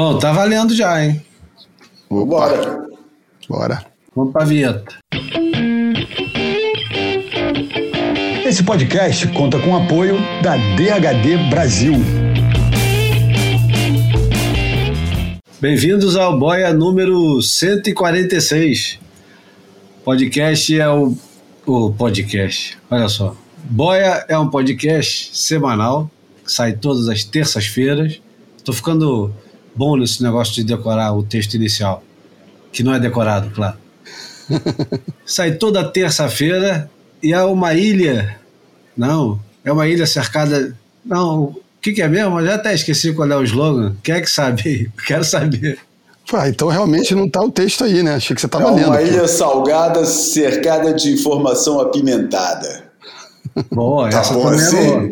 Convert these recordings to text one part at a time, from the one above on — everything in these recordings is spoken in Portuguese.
Bom, tá valendo já, hein? Bora. Bora. Vamos pra vinheta. Esse podcast conta com o apoio da DHD Brasil. Bem-vindos ao Boia número 146. Podcast é o, o podcast. Olha só. Boia é um podcast semanal, que sai todas as terças-feiras. Tô ficando bom nesse negócio de decorar o texto inicial, que não é decorado, claro. sai toda terça-feira e é uma ilha. Não, é uma ilha cercada. Não, o que, que é mesmo? Eu já até esqueci qual é o slogan. Quem é que sabe? Quero saber. Ah, então realmente não tá o texto aí, né? Achei que você É tava lendo. uma aqui. ilha salgada cercada de informação apimentada. Boa, Tá essa bom também assim? é boa.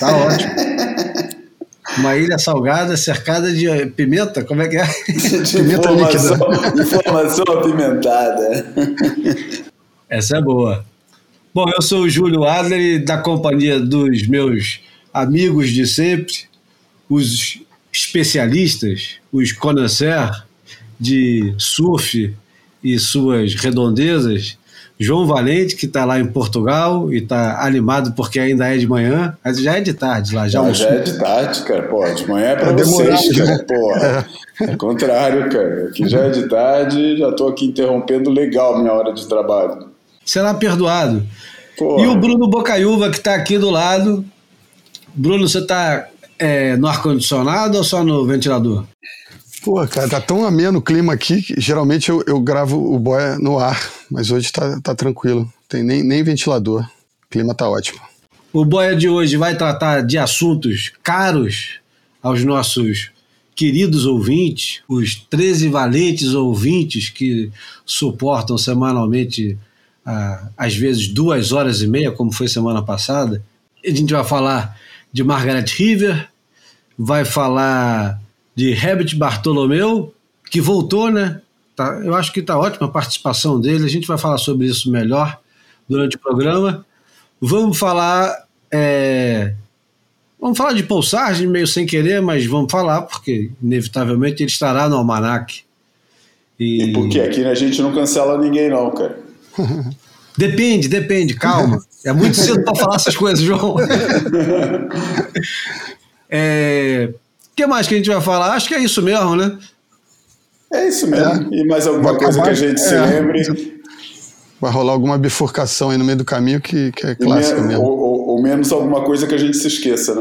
Tá ótimo. Uma ilha salgada cercada de pimenta? Como é que é? De Pimenta informação, informação apimentada. Essa é boa. Bom, eu sou o Júlio Adler e da companhia dos meus amigos de sempre, os especialistas, os connoisseurs de surf e suas redondezas, João Valente, que está lá em Portugal e está animado porque ainda é de manhã, mas já é de tarde lá, já Já, almoçou. já é de tarde, cara. Pô, de manhã é pra Tá vocês, né? cara. Porra. É contrário, cara. Aqui já é de tarde, já tô aqui interrompendo legal minha hora de trabalho. Será perdoado. Porra. E o Bruno Bocaiúva, que está aqui do lado. Bruno, você está no ar-condicionado ou só no ventilador? Pô, cara, tá tão ameno o clima aqui que geralmente eu, eu gravo o boia no ar, mas hoje tá, tá tranquilo. Tem nem, nem ventilador. O clima tá ótimo. O Boia de hoje vai tratar de assuntos caros aos nossos queridos ouvintes, os 13 valentes ouvintes que suportam semanalmente, ah, às vezes, duas horas e meia, como foi semana passada. A gente vai falar de Margaret River, vai falar de Herbert Bartolomeu, que voltou, né? Tá, eu acho que está ótima a participação dele, a gente vai falar sobre isso melhor durante o programa. Vamos falar. é, vamos falar de Paul Sargent, meio sem querer, mas vamos falar, porque inevitavelmente ele estará no Almanac. E porque aqui a gente não cancela ninguém, não, cara. Depende, depende, calma. É muito cedo para falar essas coisas, João. É, que mais que a gente vai falar? Acho que é isso mesmo, né? É isso mesmo. E mais alguma Vai coisa que a gente se é. lembre. Vai rolar alguma bifurcação aí no meio do caminho que, que é clássico me- mesmo. ou, ou- ou menos alguma coisa que a gente se esqueça,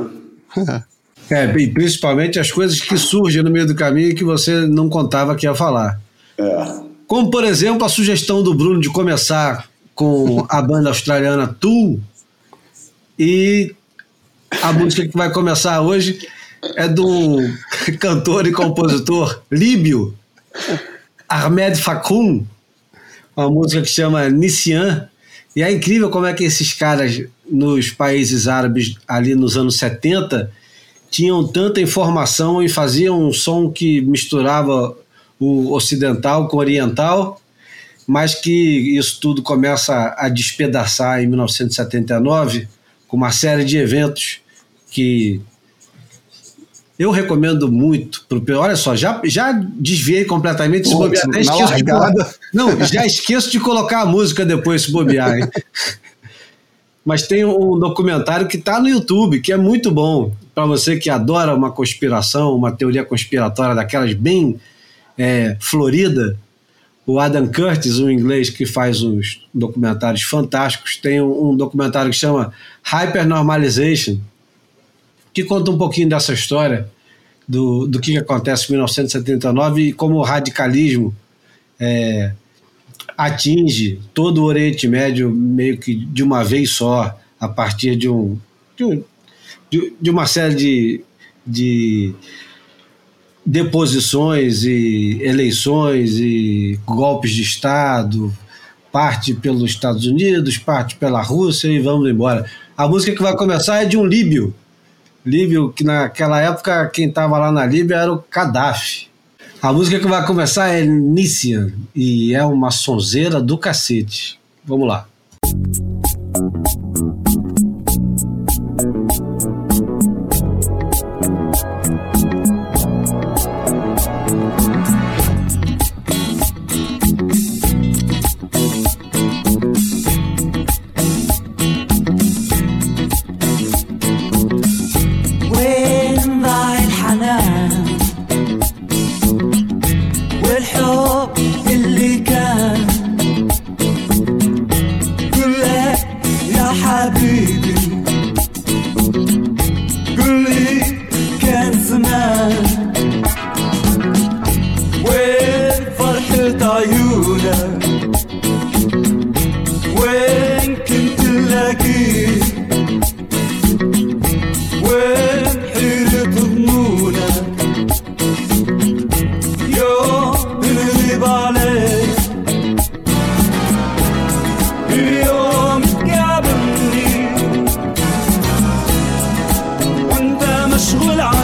né? É, e principalmente as coisas que surgem no meio do caminho e que você não contava que ia falar. É. Como, por exemplo, a sugestão do Bruno de começar com a banda australiana Tool. E a música que vai começar hoje é do cantor e compositor líbio Ahmed Fakoun, uma música que chama Nisian. E é incrível como é que esses caras nos países árabes ali nos anos 70 tinham tanta informação e faziam um som que misturava o ocidental com o oriental, mas que isso tudo começa a despedaçar em 1979 com uma série de eventos que eu recomendo muito. Pro, olha só, já, já desviei completamente. Se Putz, bobear, até esqueço de colocar- Não, já esqueço de colocar a música depois, se bobear. hein? Mas tem um documentário que está no YouTube, que é muito bom. Para você que adora uma conspiração, uma teoria conspiratória daquelas bem é, florida, o Adam Curtis, um inglês que faz uns documentários fantásticos, tem um, um documentário que chama Hypernormalization, que conta um pouquinho dessa história do, do que acontece em 1979 e como o radicalismo é, atinge todo o Oriente Médio meio que de uma vez só, a partir de, um, de, um- de uma série de, de deposições e eleições e golpes de Estado, parte pelos Estados Unidos, parte pela Rússia e vamos embora. A música que vai começar é de um líbio. Líbio, que naquela época quem estava lá na Líbia era o Gaddafi. A música que vai começar é Nissian e é uma sonzeira do cacete. Vamos lá. Música 不能了。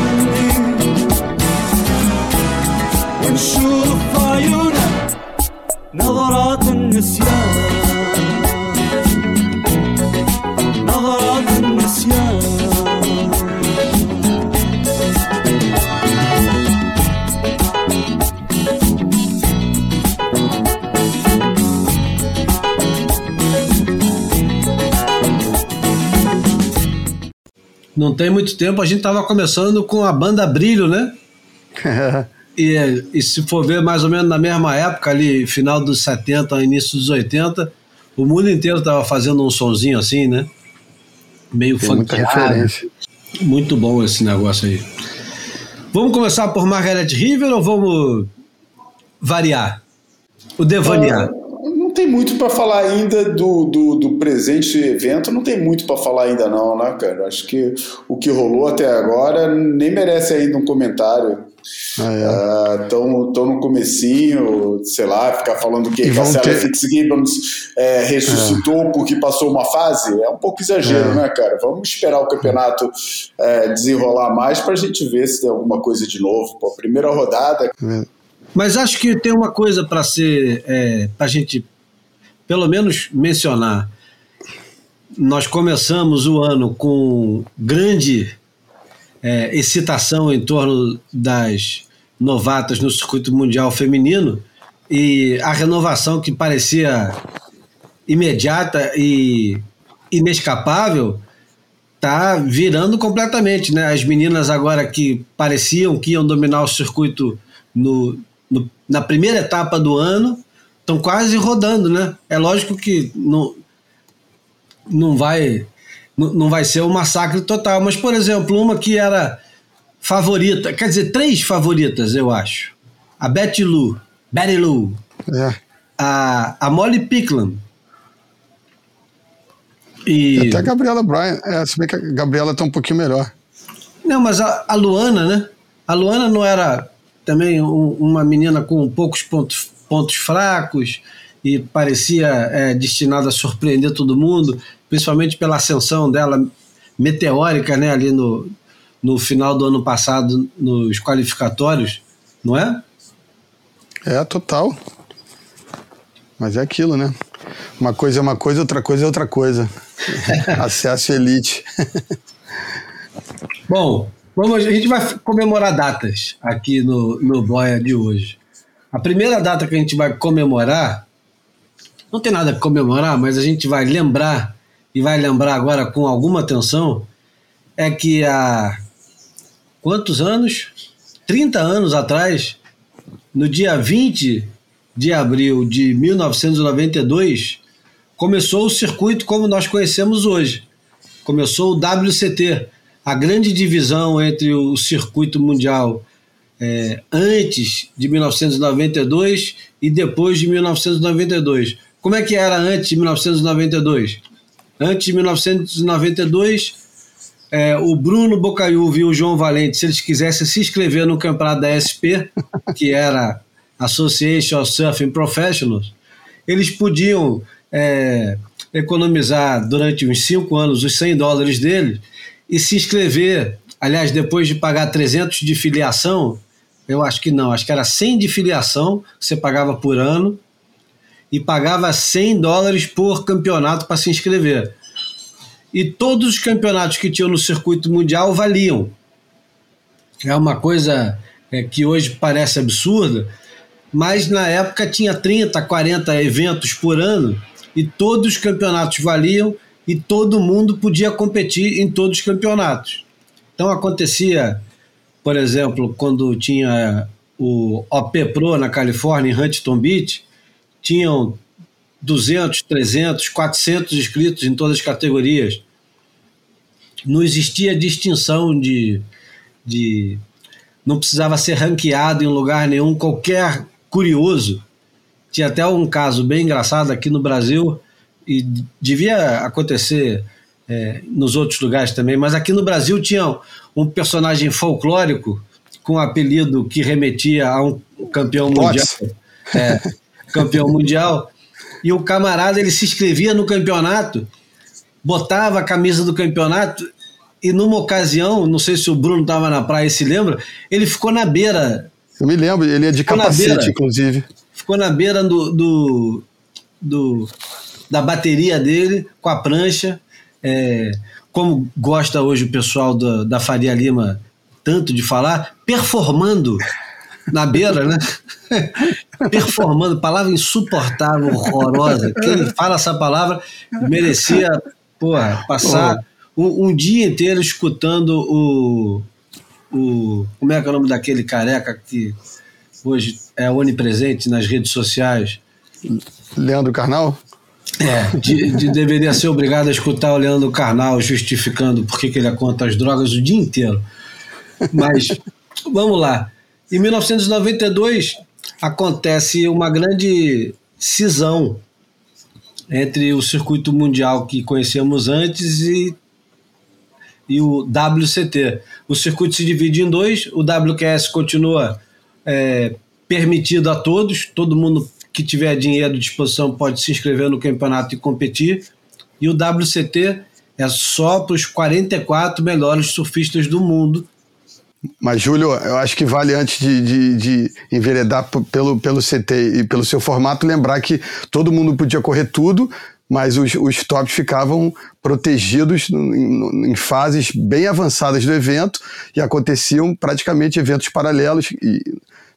Não tem muito tempo, a gente estava começando com a banda Brilho, né? E, e se for ver mais ou menos na mesma época, ali, final dos 70, início dos 80, o mundo inteiro estava fazendo um sonzinho assim, né? Meio Tem muita funkeado. referência. Muito bom esse negócio aí. Vamos começar por Margaret River ou vamos variar? O devanear. Não tem muito para falar ainda do, do, do presente evento, não tem muito para falar ainda não, né, cara? Acho que o que rolou até agora nem merece ainda um comentário. Ah, é. Estão no comecinho, sei lá, ficar falando que a ter- Fitzgibbons é, ressuscitou porque passou uma fase, é um pouco exagero, É. né, cara? Vamos esperar o campeonato é, desenrolar mais para a gente ver se tem alguma coisa de novo. Pô, primeira rodada, Mas acho que tem uma coisa para ser, é, para a gente, pelo menos, mencionar. Nós começamos o ano com grande é, excitação em torno das novatas no circuito mundial feminino e a renovação que parecia imediata e inescapável tá virando completamente, né? As meninas agora que pareciam que iam dominar o circuito no, no- na primeira etapa do ano estão quase rodando, né? É lógico que não, não vai não não vai ser um massacre total, mas por exemplo, uma que era favorita, quer dizer, três favoritas, eu acho. A Betty Lou, Betty Lou, É. a, a Molly Picklam e Até a Gabriela Bryan. É, se bem que a Gabriela tá um pouquinho melhor. Não, mas a, a Luana, né? A Luana não era também um- uma menina com poucos pontos, pontos fracos e parecia é, destinada a surpreender todo mundo, principalmente pela ascensão dela meteórica, né? Ali no, no final do ano passado, nos qualificatórios, não é? É, total. Mas é aquilo, né? Uma coisa é uma coisa, outra coisa é outra coisa. Acesso elite. Bom, vamos, a gente vai comemorar datas aqui no, no Boia de hoje. A primeira data que a gente vai comemorar, não tem nada a comemorar, mas a gente vai lembrar, e vai lembrar agora com alguma atenção, é que há quantos anos? 30 anos atrás, no dia 20 de abril de 1992, começou o circuito como nós conhecemos hoje começou o WCT, a grande divisão entre o circuito mundial é, antes de 1992 e depois de 1992. Como é que era antes de 1992? Antes de 1992, é, o Bruno Bocaiúva e o João Valente, se eles quisessem se inscrever no campeonato da SP, que era Association of Surfing Professionals, eles podiam é, economizar durante uns cinco anos os 100 dólares deles e se inscrever. Aliás, depois de pagar 300 de filiação, eu acho que não, acho que era 100 de filiação que você pagava por ano e pagava 100 dólares por campeonato para se inscrever. E todos os campeonatos que tinham no circuito mundial valiam. É uma coisa é, que hoje parece absurda, mas na época tinha 30, 40 eventos por ano e todos os campeonatos valiam e todo mundo podia competir em todos os campeonatos. Então acontecia, por exemplo, quando tinha o OP Pro na Califórnia, em Huntington Beach, tinham 200, 300, 400 inscritos em todas as categorias. Não existia distinção de, de não precisava ser ranqueado em lugar nenhum, qualquer curioso. Tinha até um caso bem engraçado aqui no Brasil, e devia acontecer é, nos outros lugares também, mas aqui no Brasil tinha um personagem folclórico com um apelido que remetia a um campeão mundial. É, campeão mundial. E o camarada ele se inscrevia no campeonato, botava a camisa do campeonato e numa ocasião, não sei se o Bruno estava na praia e se lembra, ele ficou na beira Eu me lembro, ele é de capacete, beira. inclusive. ficou na beira do, do, do- da bateria dele, com a prancha. é, como gosta hoje o pessoal da, da Faria Lima tanto de falar, performando na beira, né? performando, palavra insuportável, horrorosa. Quem fala essa palavra merecia, porra, passar um, um dia inteiro escutando o, o. Como é que é o nome daquele careca que hoje é onipresente nas redes sociais? Leandro Carnal? É, de, de- deveria ser obrigado a escutar o Leandro Carnal justificando por que ele é contra as drogas o dia inteiro. Mas vamos lá. Em 1992 acontece uma grande cisão entre o circuito mundial que conhecemos antes e, e o WCT. O circuito se divide em dois, o WQS continua é, permitido a todos, todo mundo que tiver dinheiro à disposição pode se inscrever no campeonato e competir, e o WCT é só para os 44 melhores surfistas do mundo. Mas, Júlio, eu acho que vale antes de, de, de enveredar pelo, pelo CT e pelo seu formato, lembrar que todo mundo podia correr tudo, mas os, os tops ficavam protegidos em, em fases bem avançadas do evento e aconteciam praticamente eventos paralelos, e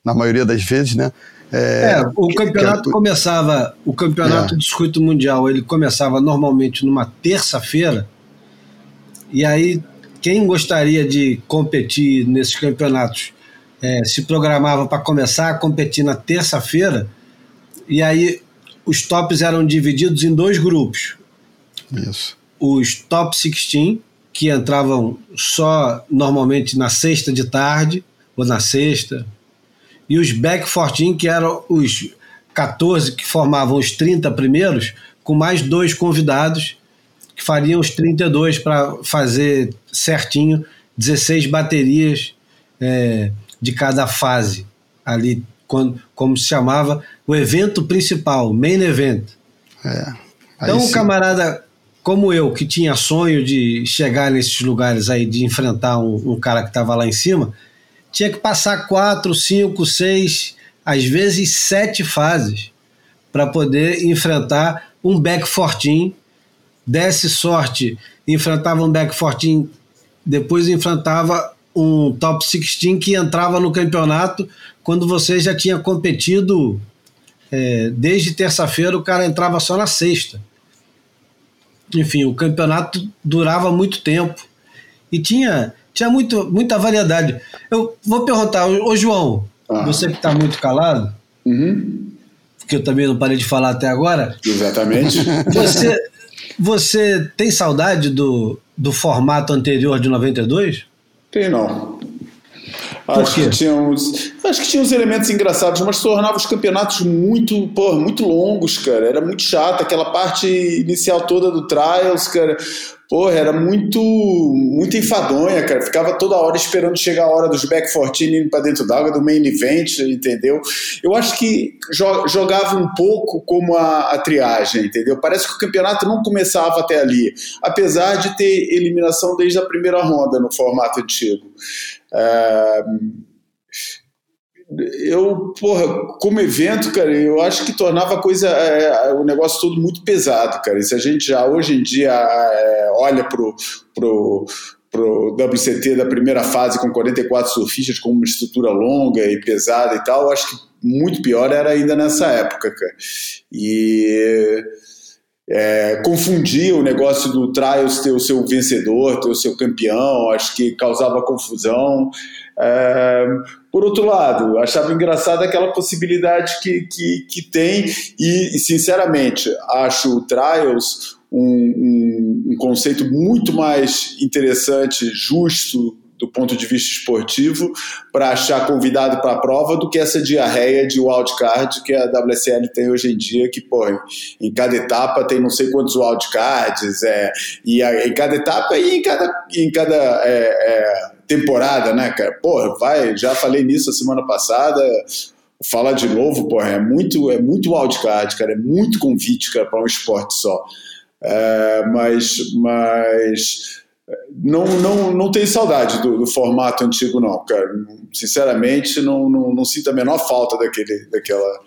na maioria das vezes, né? É, o que- campeonato começava, o campeonato É. do circuito mundial, ele começava normalmente numa terça-feira. E aí, quem gostaria de competir nesses campeonatos é, se programava para começar a competir na terça-feira. E aí, os tops eram divididos em dois grupos. Isso. Os top 16, que entravam só normalmente na sexta de tarde, ou na sexta, e os back 14, que eram os 14 que formavam os 30 primeiros, com mais dois convidados, que fariam os 32 para fazer certinho 16 baterias é, de cada fase, ali, quando, como se chamava, o evento principal, main event. É. Então, um camarada como eu, que tinha sonho de chegar nesses lugares aí, de enfrentar um, um cara que estava lá em cima, tinha que passar quatro, cinco, seis, às vezes sete fases para poder enfrentar um back 14. Desse sorte, enfrentava um back 14, depois enfrentava um top 16 que entrava no campeonato quando você já tinha competido é, desde terça-feira, o cara entrava só na sexta. Enfim, o campeonato durava muito tempo e tinha, tinha muito, muita variedade. Eu vou perguntar, ô João, Ah. você que está muito calado, Uhum, porque eu também não parei de falar até agora, exatamente. você, você tem saudade do, do formato anterior de 92? Tem não. Acho que, tinha uns, acho que tinha uns elementos engraçados, mas tornava os campeonatos muito, porra, muito longos, cara. Era muito chato, aquela parte inicial toda do Trials, cara. Porra, era muito, muito enfadonha, cara. Ficava toda hora esperando chegar a hora dos back 14 indo pra dentro d'água, do main event, entendeu? Eu acho que jo- jogava um pouco como a, a triagem, entendeu? Parece que o campeonato não começava até ali, apesar de ter eliminação desde a primeira ronda no formato antigo. É, eu, porra, como evento, cara, eu acho que tornava a coisa, é, o negócio todo muito pesado, cara. E se a gente já hoje em dia é, olha pro, pro, pro WCT da primeira fase com 44 surfistas com uma estrutura longa e pesada e tal, eu acho que muito pior era ainda nessa época, cara. E é, confundia o negócio do Trials ter o seu vencedor, ter o seu campeão, acho que causava confusão. Por outro lado, achava engraçado aquela possibilidade que, que, que tem, e, sinceramente acho o Trials um, um, um conceito muito mais interessante, justo do ponto de vista esportivo para achar convidado para a prova do que essa diarreia de wildcard que a WSL tem hoje em dia, que, pô, em cada etapa tem não sei quantos wildcards, é, e a, em cada etapa e em cada, em cada é, é, temporada, né, cara? Pô, vai, já falei nisso a semana passada, falar de novo, pô, é muito, é muito wildcard, cara, é muito convite, cara, para um esporte só. É, mas, mas não, não, não tenho saudade do, do, formato antigo, não, cara. Sinceramente, não, não, não, sinto a menor falta daquele, daquela,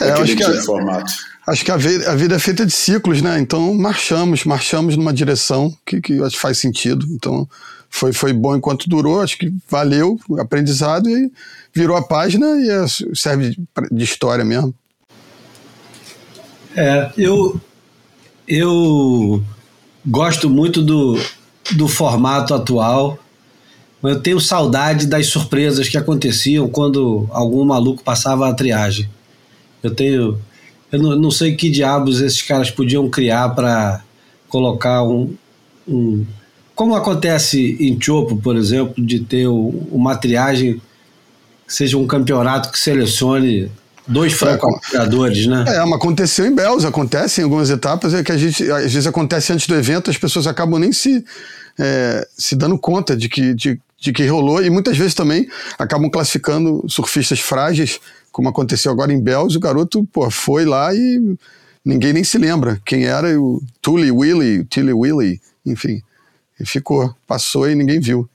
é, daquele tipo de formato. Acho que a vida, a vida, é feita de ciclos, né? Então marchamos, marchamos numa direção que, que faz sentido. Então foi, foi bom enquanto durou, acho que valeu o aprendizado e virou a página e é, serve de história mesmo. É, eu, eu gosto muito do, do formato atual. Eu tenho saudade das surpresas que aconteciam quando algum maluco passava a triagem. Eu tenho. Eu não, não sei que diabos esses caras podiam criar para colocar um, um. Como acontece em Chopo, por exemplo, de ter uma triagem seja um campeonato que selecione dois franco-atiradores, né? É, mas aconteceu em Bells, acontece em algumas etapas, é que a gente, às vezes acontece antes do evento, as pessoas acabam nem se, é, se dando conta de que, de, de que rolou, e muitas vezes também acabam classificando surfistas frágeis, como aconteceu agora em Bells, o garoto pô, foi lá e ninguém nem se lembra quem era o Tully Willy, Tilly Willy, enfim, e ficou, passou e ninguém viu.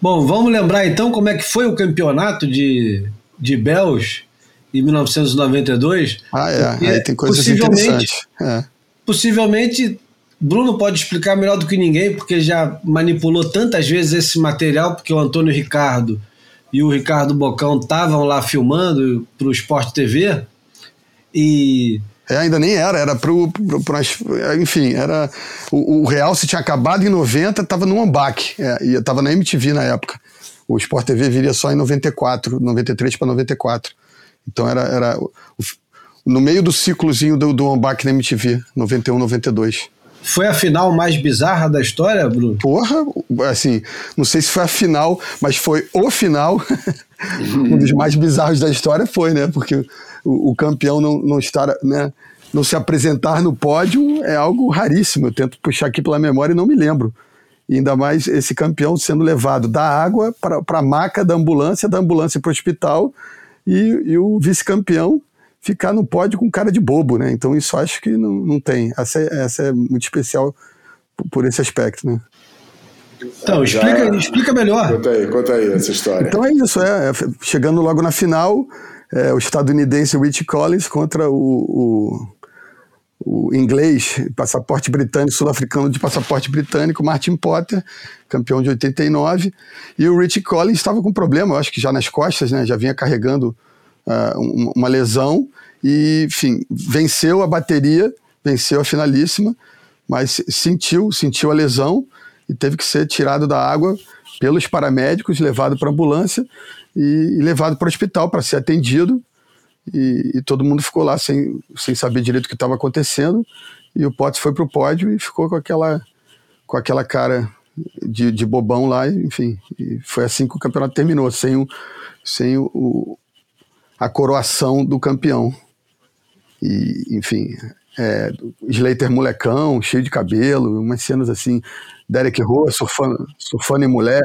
Bom, vamos lembrar então como é que foi o campeonato de, de Bells em 1992. Ah, é. Aí tem coisas possivelmente, interessantes. É. Possivelmente, Bruno pode explicar melhor do que ninguém, porque já manipulou tantas vezes esse material, porque o Antônio Ricardo e o Ricardo Bocão estavam lá filmando para o Sport TV. E. É, ainda nem era, era pro, pro, pro enfim, era o, o, Real se tinha acabado em 90, estava no Ambac, é, e estava na MTV na época. O Sport TV viria só em 94, 93 para 94. Então era, era no meio do ciclozinho do, do Ambac na MTV, 91, 92. Foi a final mais bizarra da história, Bruno? Porra, assim, não sei se foi a final, mas foi o final. um dos mais bizarros da história foi, né? Porque o, o, campeão não, não estar, né? Não se apresentar no pódio é algo raríssimo. Eu tento puxar aqui pela memória e não me lembro. E ainda mais esse campeão sendo levado da água para a maca da ambulância, da ambulância para o hospital, e, e o vice-campeão ficar no pódio com cara de bobo, né? Então isso acho que não, não tem. Essa, é, essa é muito especial por esse aspecto, né? Então, explica, Já... explica melhor. Conta aí, conta aí essa história. Então é isso, é, é chegando logo na final, é, o estadunidense Rich Collins contra o, o, o inglês, passaporte britânico, sul-africano de passaporte britânico, Martin Potter, campeão de 89, e o Rich Collins estava com problema, eu acho que já nas costas, né, já vinha carregando uh, uma lesão, e, enfim, venceu a bateria, venceu a finalíssima, mas sentiu, sentiu a lesão e teve que ser tirado da água pelos paramédicos, levado para ambulância e, e levado para o hospital para ser atendido, e, e, todo mundo ficou lá sem, sem saber direito o que estava acontecendo. E o Potts foi pro pódio e ficou com aquela, com aquela cara de, de bobão lá, enfim. Foi assim que o campeonato terminou, sem, o, sem o, o a coroação do campeão. E, enfim, é, Slater molecão, cheio de cabelo, umas cenas assim, Derek Roa surfando, surfando em mulher,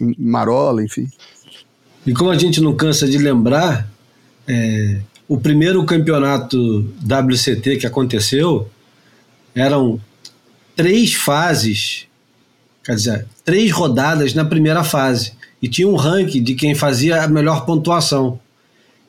em marola, enfim. E como a gente não cansa de lembrar, é, o primeiro campeonato WCT que aconteceu eram três fases, quer dizer, três rodadas na primeira fase. E tinha um ranking de quem fazia a melhor pontuação.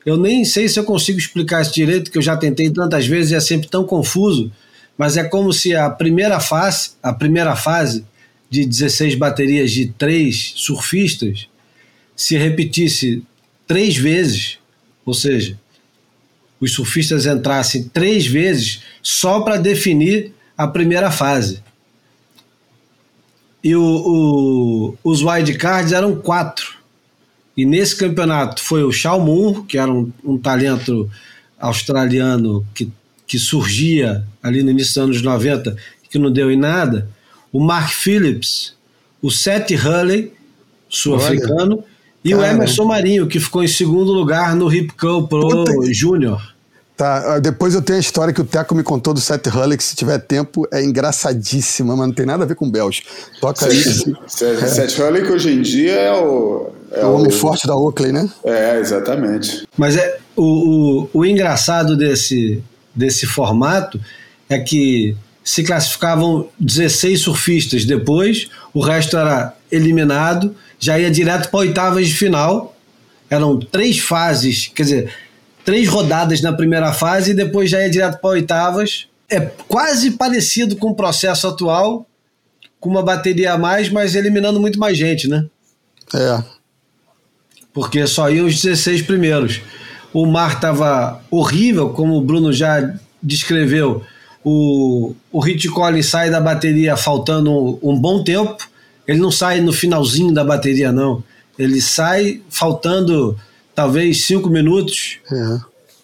Eu nem sei se eu consigo explicar isso direito, que eu já tentei tantas vezes e é sempre tão confuso, mas é como se a primeira fase, a primeira fase de 16 baterias de três surfistas se repetisse três vezes ou seja, os surfistas entrassem três vezes só para definir a primeira fase. E o, o, os wildcards eram quatro. E nesse campeonato foi o Shaw Moon, que era um, um talento australiano que, que surgia ali no início dos anos 90, que não deu em nada. O Mark Phillips, o Seth Hurley, sul-africano, e o Emerson Marinho, que ficou em segundo lugar no Hip Curl Pro Júnior. Tá, ah, depois eu tenho a história que o Teco me contou do Seth Hulley, que se tiver tempo é engraçadíssima, mas não tem nada a ver com Bells. Toca Seth, Seth, Seth Hulley que hoje em dia é o... É, o homem forte da Oakley, né? É, exatamente. Mas é o, o, o engraçado desse, desse formato é que se classificavam 16 surfistas. Depois, o resto era eliminado, já ia direto para oitavas de final. Eram três fases, quer dizer, três rodadas na primeira fase e depois já ia direto para oitavas. É quase parecido com o processo atual, com uma bateria a mais, mas eliminando muito mais gente, né? É. Porque só iam os 16 primeiros. O mar estava horrível, como o Bruno já descreveu. O, o Rich Collins sai da bateria faltando um, um bom tempo. Ele não sai no finalzinho da bateria, não. Ele sai faltando talvez cinco minutos, é.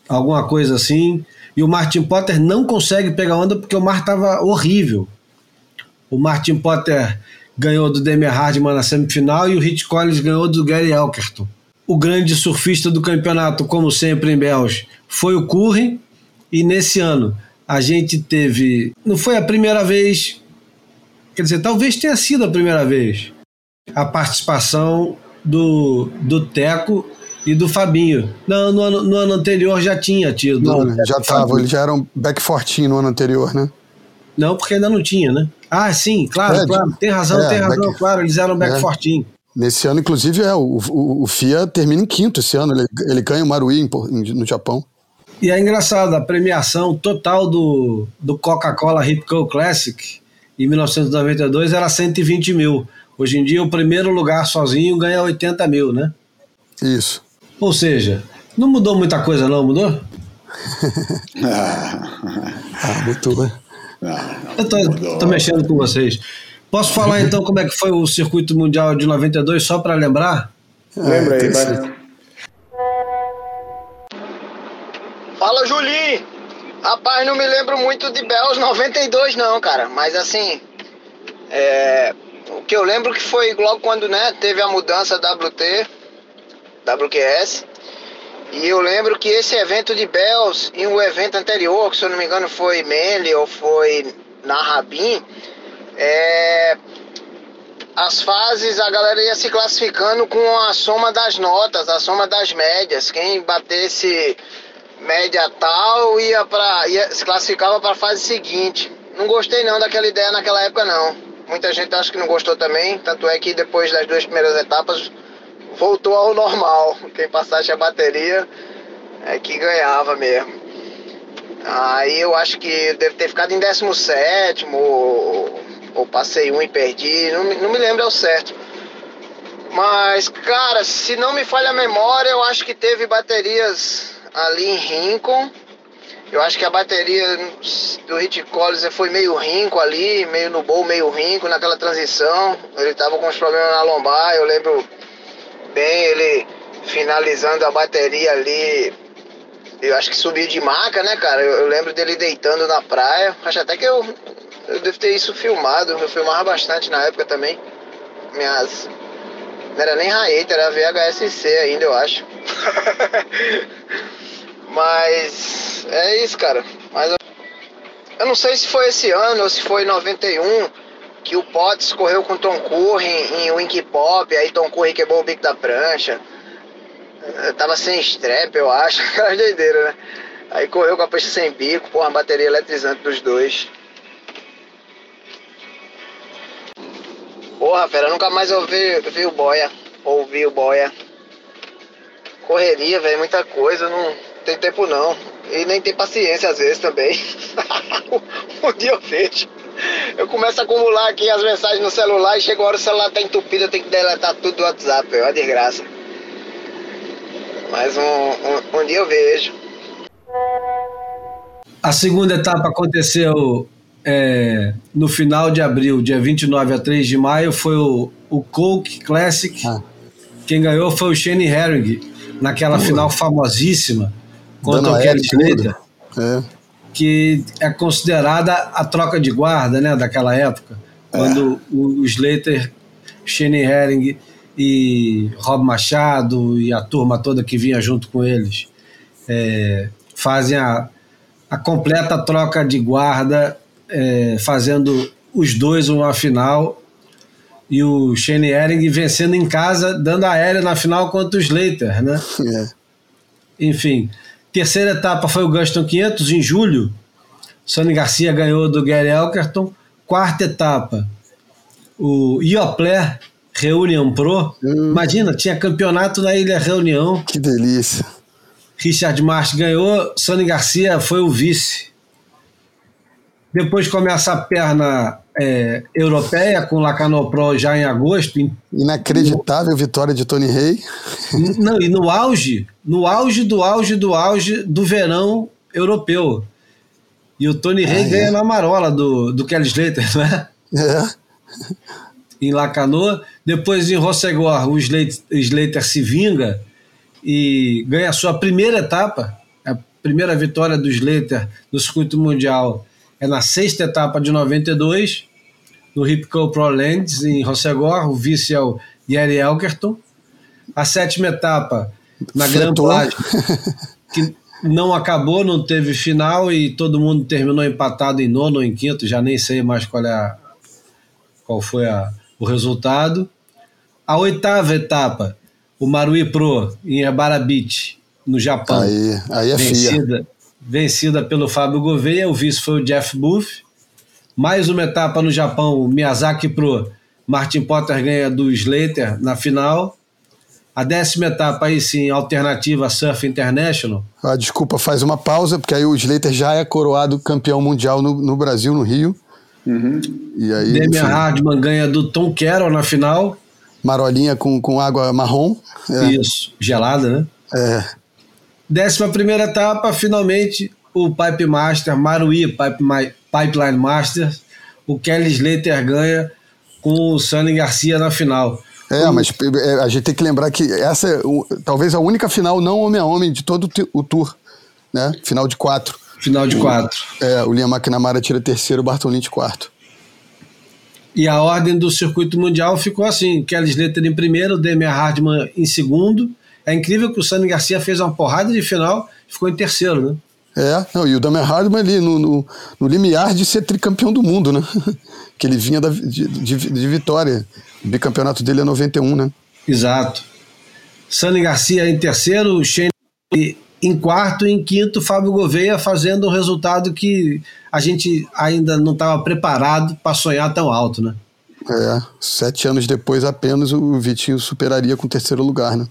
alguma coisa assim. E o Martin Potter não consegue pegar onda porque o mar estava horrível. O Martin Potter ganhou do Demi Hardman na semifinal e o Rich Collins ganhou do Gary Elkerton. O grande surfista do campeonato, como sempre em Bells, foi o Curry. E nesse ano a gente teve. Não foi a primeira vez. Quer dizer, talvez tenha sido a primeira vez. A participação do, do Teco e do Fabinho. Não, no ano, no ano anterior já tinha tido. Não, né? já estava, eles já eram back fortinho no ano anterior, né? Não, porque ainda não tinha, né? Ah, sim, claro, É, claro. Tem razão, é, tem razão, back- claro. Eles eram back é. fortinho. Nesse ano, inclusive, é, o, o, o FIA termina em quinto esse ano. Ele, ele ganha o Marui em em- no Japão. E é engraçado, a premiação total do, do Coca-Cola Ripco Classic em 1992 era 120 mil. Hoje em dia, o primeiro lugar sozinho ganha 80 mil, né? Isso. Ou seja, não mudou muita coisa, não, mudou? Ah, muito, né? Eu tô, tô mexendo com vocês. Posso falar então como é que foi o circuito mundial de 92, só para lembrar? Lembra aí, vai. Fala, Julinho! Rapaz, não me lembro muito de Bells 92 não, cara. Mas assim, é, o que eu lembro que foi logo quando né, teve a mudança WT, WQS. E eu lembro que esse evento de Bells e o evento anterior, que se eu não me engano foi Manly ou foi na Rabin, é, as fases a galera ia se classificando com a soma das notas, a soma das médias. Quem batesse média tal ia para ia, se classificava para a fase seguinte. Não gostei não daquela ideia naquela época não. Muita gente acha que não gostou também, tanto é que depois das duas primeiras etapas voltou ao normal. Quem passasse a bateria é que ganhava mesmo. Aí eu acho que eu devo ter ficado em 17 ou, ou passei um e perdi, não, não me lembro ao certo. Mas, cara, se não me falha a memória, eu acho que teve baterias ali em Rincon. Eu acho que a bateria do Hit Collins foi meio rinco ali, meio no bowl, meio rinco naquela transição. Ele tava com uns problemas na lombar, eu lembro bem ele finalizando a bateria ali. Eu acho que subiu de maca, né, cara? Eu, eu lembro dele deitando na praia. Acho até que eu, eu devo ter isso filmado. Eu filmava bastante na época também. Minhas. Não era nem Raeta, era VHSC ainda, eu acho. Mas é isso, cara. Mas eu, eu não sei se foi esse ano ou se foi em 91 que o Potts correu com Tom Curry em, em Wink Pop, aí Tom Curry quebrou o bico da prancha. Eu tava sem strap, eu acho. Aquela doideira, né? Aí correu com a prancha sem bico, porra, uma bateria eletrizante dos dois. Porra, fera, nunca mais ouvi, vi o boia. Ouvi o boia. Correria, velho, muita coisa, não tem tempo não. E nem tem paciência às vezes também. um dia eu vejo. Eu começo a acumular aqui as mensagens no celular e chega hora o celular tá entupido, eu tenho que deletar tudo do WhatsApp, é uma desgraça. Mas um, um, um dia eu vejo. A segunda etapa aconteceu é, no final de abril, dia 29 a 3 de maio, foi o, o Coke Classic. Ah. Quem ganhou foi o Shane Herring, naquela final famosíssima contra Dando o Kelly. Slater, É. que é considerada a troca de guarda né, daquela época, quando o, o Slater, Shane Herring e Rob Machado e a turma toda que vinha junto com eles é, fazem a, a completa troca de guarda, é, fazendo os dois uma final e o Shane Herring vencendo em casa, dando aéreo na final contra o Slater, né? É. Enfim, terceira etapa foi o Guston 500 em julho. Sonny Garcia ganhou do Gary Elkerton. Quarta etapa, o Iopler Reunion Pro. Imagina, tinha campeonato na Ilha Reunião. Que delícia. Richard March ganhou, Sonny Garcia foi o vice. Depois começa a perna é, europeia com Lacano Pro já em agosto. Inacreditável vitória de Tony Rey. não, e no auge, no auge do auge do auge do verão europeu. E o Tony Rey Ah, é? ganha na marola do, do Kelly Slater, não é? É. em Lacanau. Depois em Rossegor, o Slater, Slater se vinga e ganha a sua primeira etapa. A primeira vitória do Slater no circuito mundial é na sexta etapa de 92, no Hipco Pro Lands, em Rossegor. O vice é o Gary Elkerton. A sétima etapa na Grand. Plage, que não acabou, não teve final e todo mundo terminou empatado em nono ou em quinto, já nem sei mais qual é a, qual foi a- o resultado. A oitava etapa, o Marui Pro em Ebara Beach, no Japão. Aí, aí é fia. Vencida, pelo Fábio Gouveia, o vice foi o Jeff Booth. Mais uma etapa no Japão, o Miyazaki Pro. Martin Potter ganha do Slater na final. A décima etapa, aí sim, alternativa Surf International. Ah, desculpa, faz uma pausa, porque aí o Slater já é coroado campeão mundial no, no Brasil, no Rio. E aí, Damian enfim, Hardman ganha do Tom Carroll na final. marolinha com, com água marrom. É, Isso, gelada, né? é, Décima primeira etapa, finalmente, o Pipe Master, Marui Pipe, Ma- Pipeline Masters, o Kelly Slater ganha com o Sunny Garcia na final. É, mas é, a gente tem que lembrar que essa é o- talvez a única final não homem a homem de todo o o tour, né? Final de quatro. Final de quatro. É, o Liam McNamara tira terceiro, o Bartolini quarto. E a ordem do circuito mundial ficou assim: Kelly Slater em primeiro, Damian Hardman em segundo. É incrível que o Sunny Garcia fez uma porrada de final e ficou em terceiro, né? É, não, e o Damian Hardman ali no, no, no limiar de ser tricampeão do mundo, né? que ele vinha da, de, de, de vitória. O bicampeonato dele é 91, né? Exato. Sunny Garcia em terceiro, Shane em quarto e em quinto, Fábio Gouveia fazendo um resultado que a gente ainda não estava preparado para sonhar tão alto, né? É, sete anos depois apenas o Vitinho superaria com o terceiro lugar, né?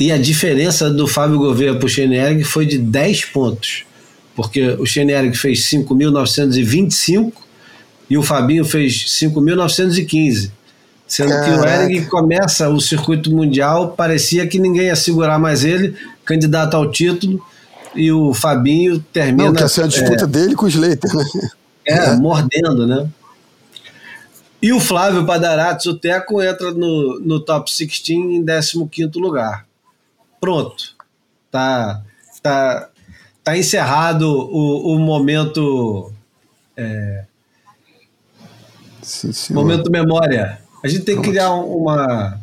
E a diferença do Fábio Gouveia para o Schoenberg foi de 10 pontos, porque o Schoenberg fez 5.925 e o Fabinho fez 5.915. Sendo que o. Erig começa o circuito mundial, parecia que ninguém ia segurar mais ele, candidato ao título, e o Fabinho termina. Não, que essa é a disputa dele com o Slater, né? É, mordendo, né? E o Flávio Padarates, o Teco, entra no, no top 16 em 15 lugar. Pronto. Tá, tá, tá encerrado o, o momento, Sim, senhor. momento memória. A gente tem que criar um- uma,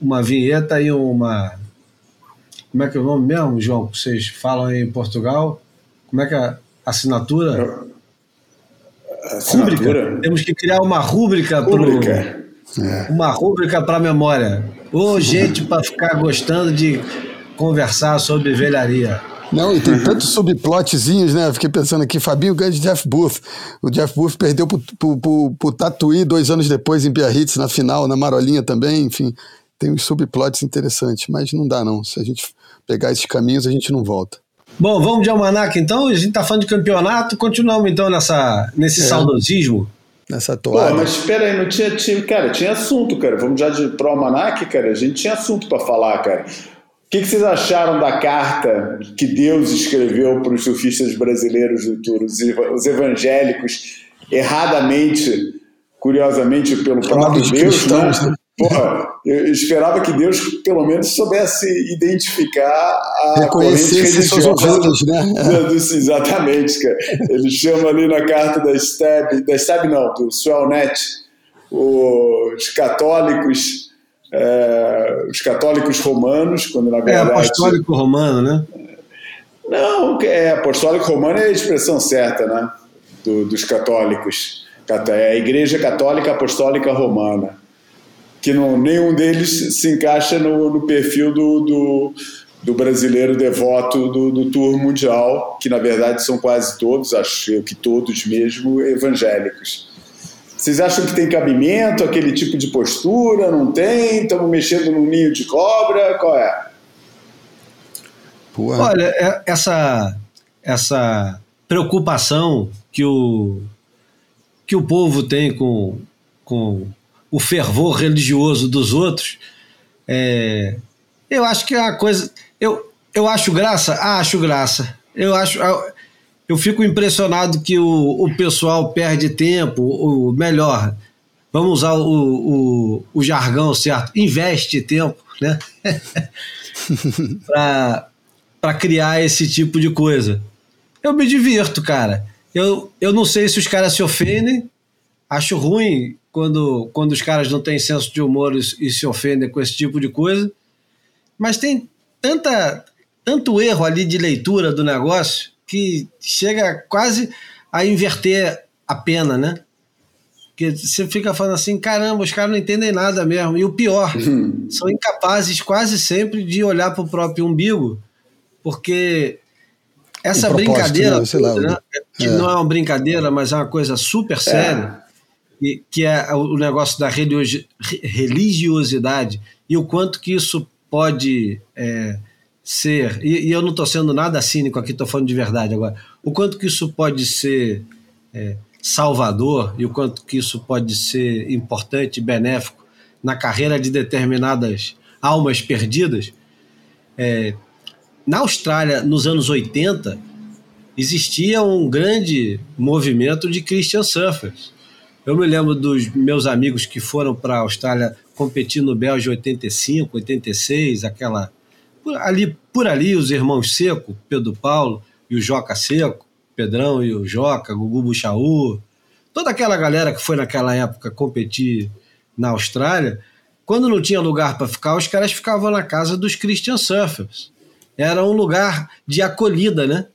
uma vinheta e uma. Como é que é o nome mesmo, João? Que vocês falam aí em Portugal? Como é que é a assinatura? Rúbrica. Assinatura? Temos que criar uma rúbrica para Pública. uma rúbrica para memória. Ô, gente, para ficar gostando de conversar sobre velharia. Não, e tem tantos subplotzinhos, né? Eu Fiquei pensando aqui, Fabinho ganha de Jeff Booth. O Jeff Booth perdeu pro, pro, pro, pro Tatuí dois anos depois em Biarritz, na final, na Marolinha também, enfim. Tem uns subplots interessantes, mas não dá não. Se a gente pegar esses caminhos, a gente não volta. Bom, vamos de almanac então? A gente tá falando de campeonato, continuamos então nessa, nesse saudosismo. Nessa Pô, toalha. mas espera aí, não tinha, tinha. Cara, tinha assunto, cara. Vamos já de, pro Almanac, cara. A gente tinha assunto para falar, cara. O que, que vocês acharam da carta que Deus escreveu para os surfistas brasileiros do Tour, os, eva- os evangélicos, erradamente, curiosamente, pelo próprio Deus, cristãos, né? Porra, eu esperava que Deus, pelo menos, soubesse identificar a Reconhecer corrente religiosa ovelhas, né? exatamente, cara. Ele chama ali na carta da Stab, da Stab não, do Swellnet, os católicos, é, os católicos romanos, quando na É verdade... apostólico romano, né? Não, é, apostólico romano é a expressão certa, né? Do- dos católicos. É a Igreja Católica Apostólica Romana. Que não, nenhum deles se encaixa no, no perfil do, do, do brasileiro devoto do, do tour mundial, que na verdade são quase todos, acho eu que todos mesmo, evangélicos. Vocês acham que tem cabimento aquele tipo de postura? Não tem? Estamos mexendo num ninho de cobra? Qual é? Porra. Olha, é, essa, essa preocupação que o, que o povo tem com, com o fervor religioso dos outros, é, eu acho que é uma coisa. Eu, eu acho graça? Ah, acho graça. Eu acho. Eu fico impressionado que o, o pessoal perde tempo, o melhor, vamos usar o, o, o jargão certo, investe tempo, né? para criar esse tipo de coisa. Eu me divirto, cara. Eu, eu não sei se os caras se ofendem, acho ruim quando, quando os caras não têm senso de humor e, e se ofendem com esse tipo de coisa, mas tem tanta, tanto erro ali de leitura do negócio que chega quase a inverter a pena, né? Porque você fica falando assim, caramba, os caras não entendem nada mesmo. E o pior, são incapazes quase sempre de olhar para o próprio umbigo, porque essa brincadeira, né? Toda, né? que é. não é uma brincadeira, mas é uma coisa super séria, que é o negócio da religiosidade e o quanto que isso pode é, ser, e, e, eu não estou sendo nada cínico aqui, estou falando de verdade agora, o quanto que isso pode ser é, salvador e o quanto que isso pode ser importante benéfico na carreira de determinadas almas perdidas. É, na Austrália, nos anos 80, existia um grande movimento de Christian surfers. Eu me lembro dos meus amigos que foram para a Austrália competir no Belge 85, 86, aquela por ali, por ali os irmãos Seco, Pedro Paulo e o Joca Seco, Pedrão e o Joca, Gugu Buchaú, toda aquela galera que foi naquela época competir na Austrália, quando não tinha lugar para ficar, os caras ficavam na casa dos Christian Surfers. Era um lugar de acolhida, né?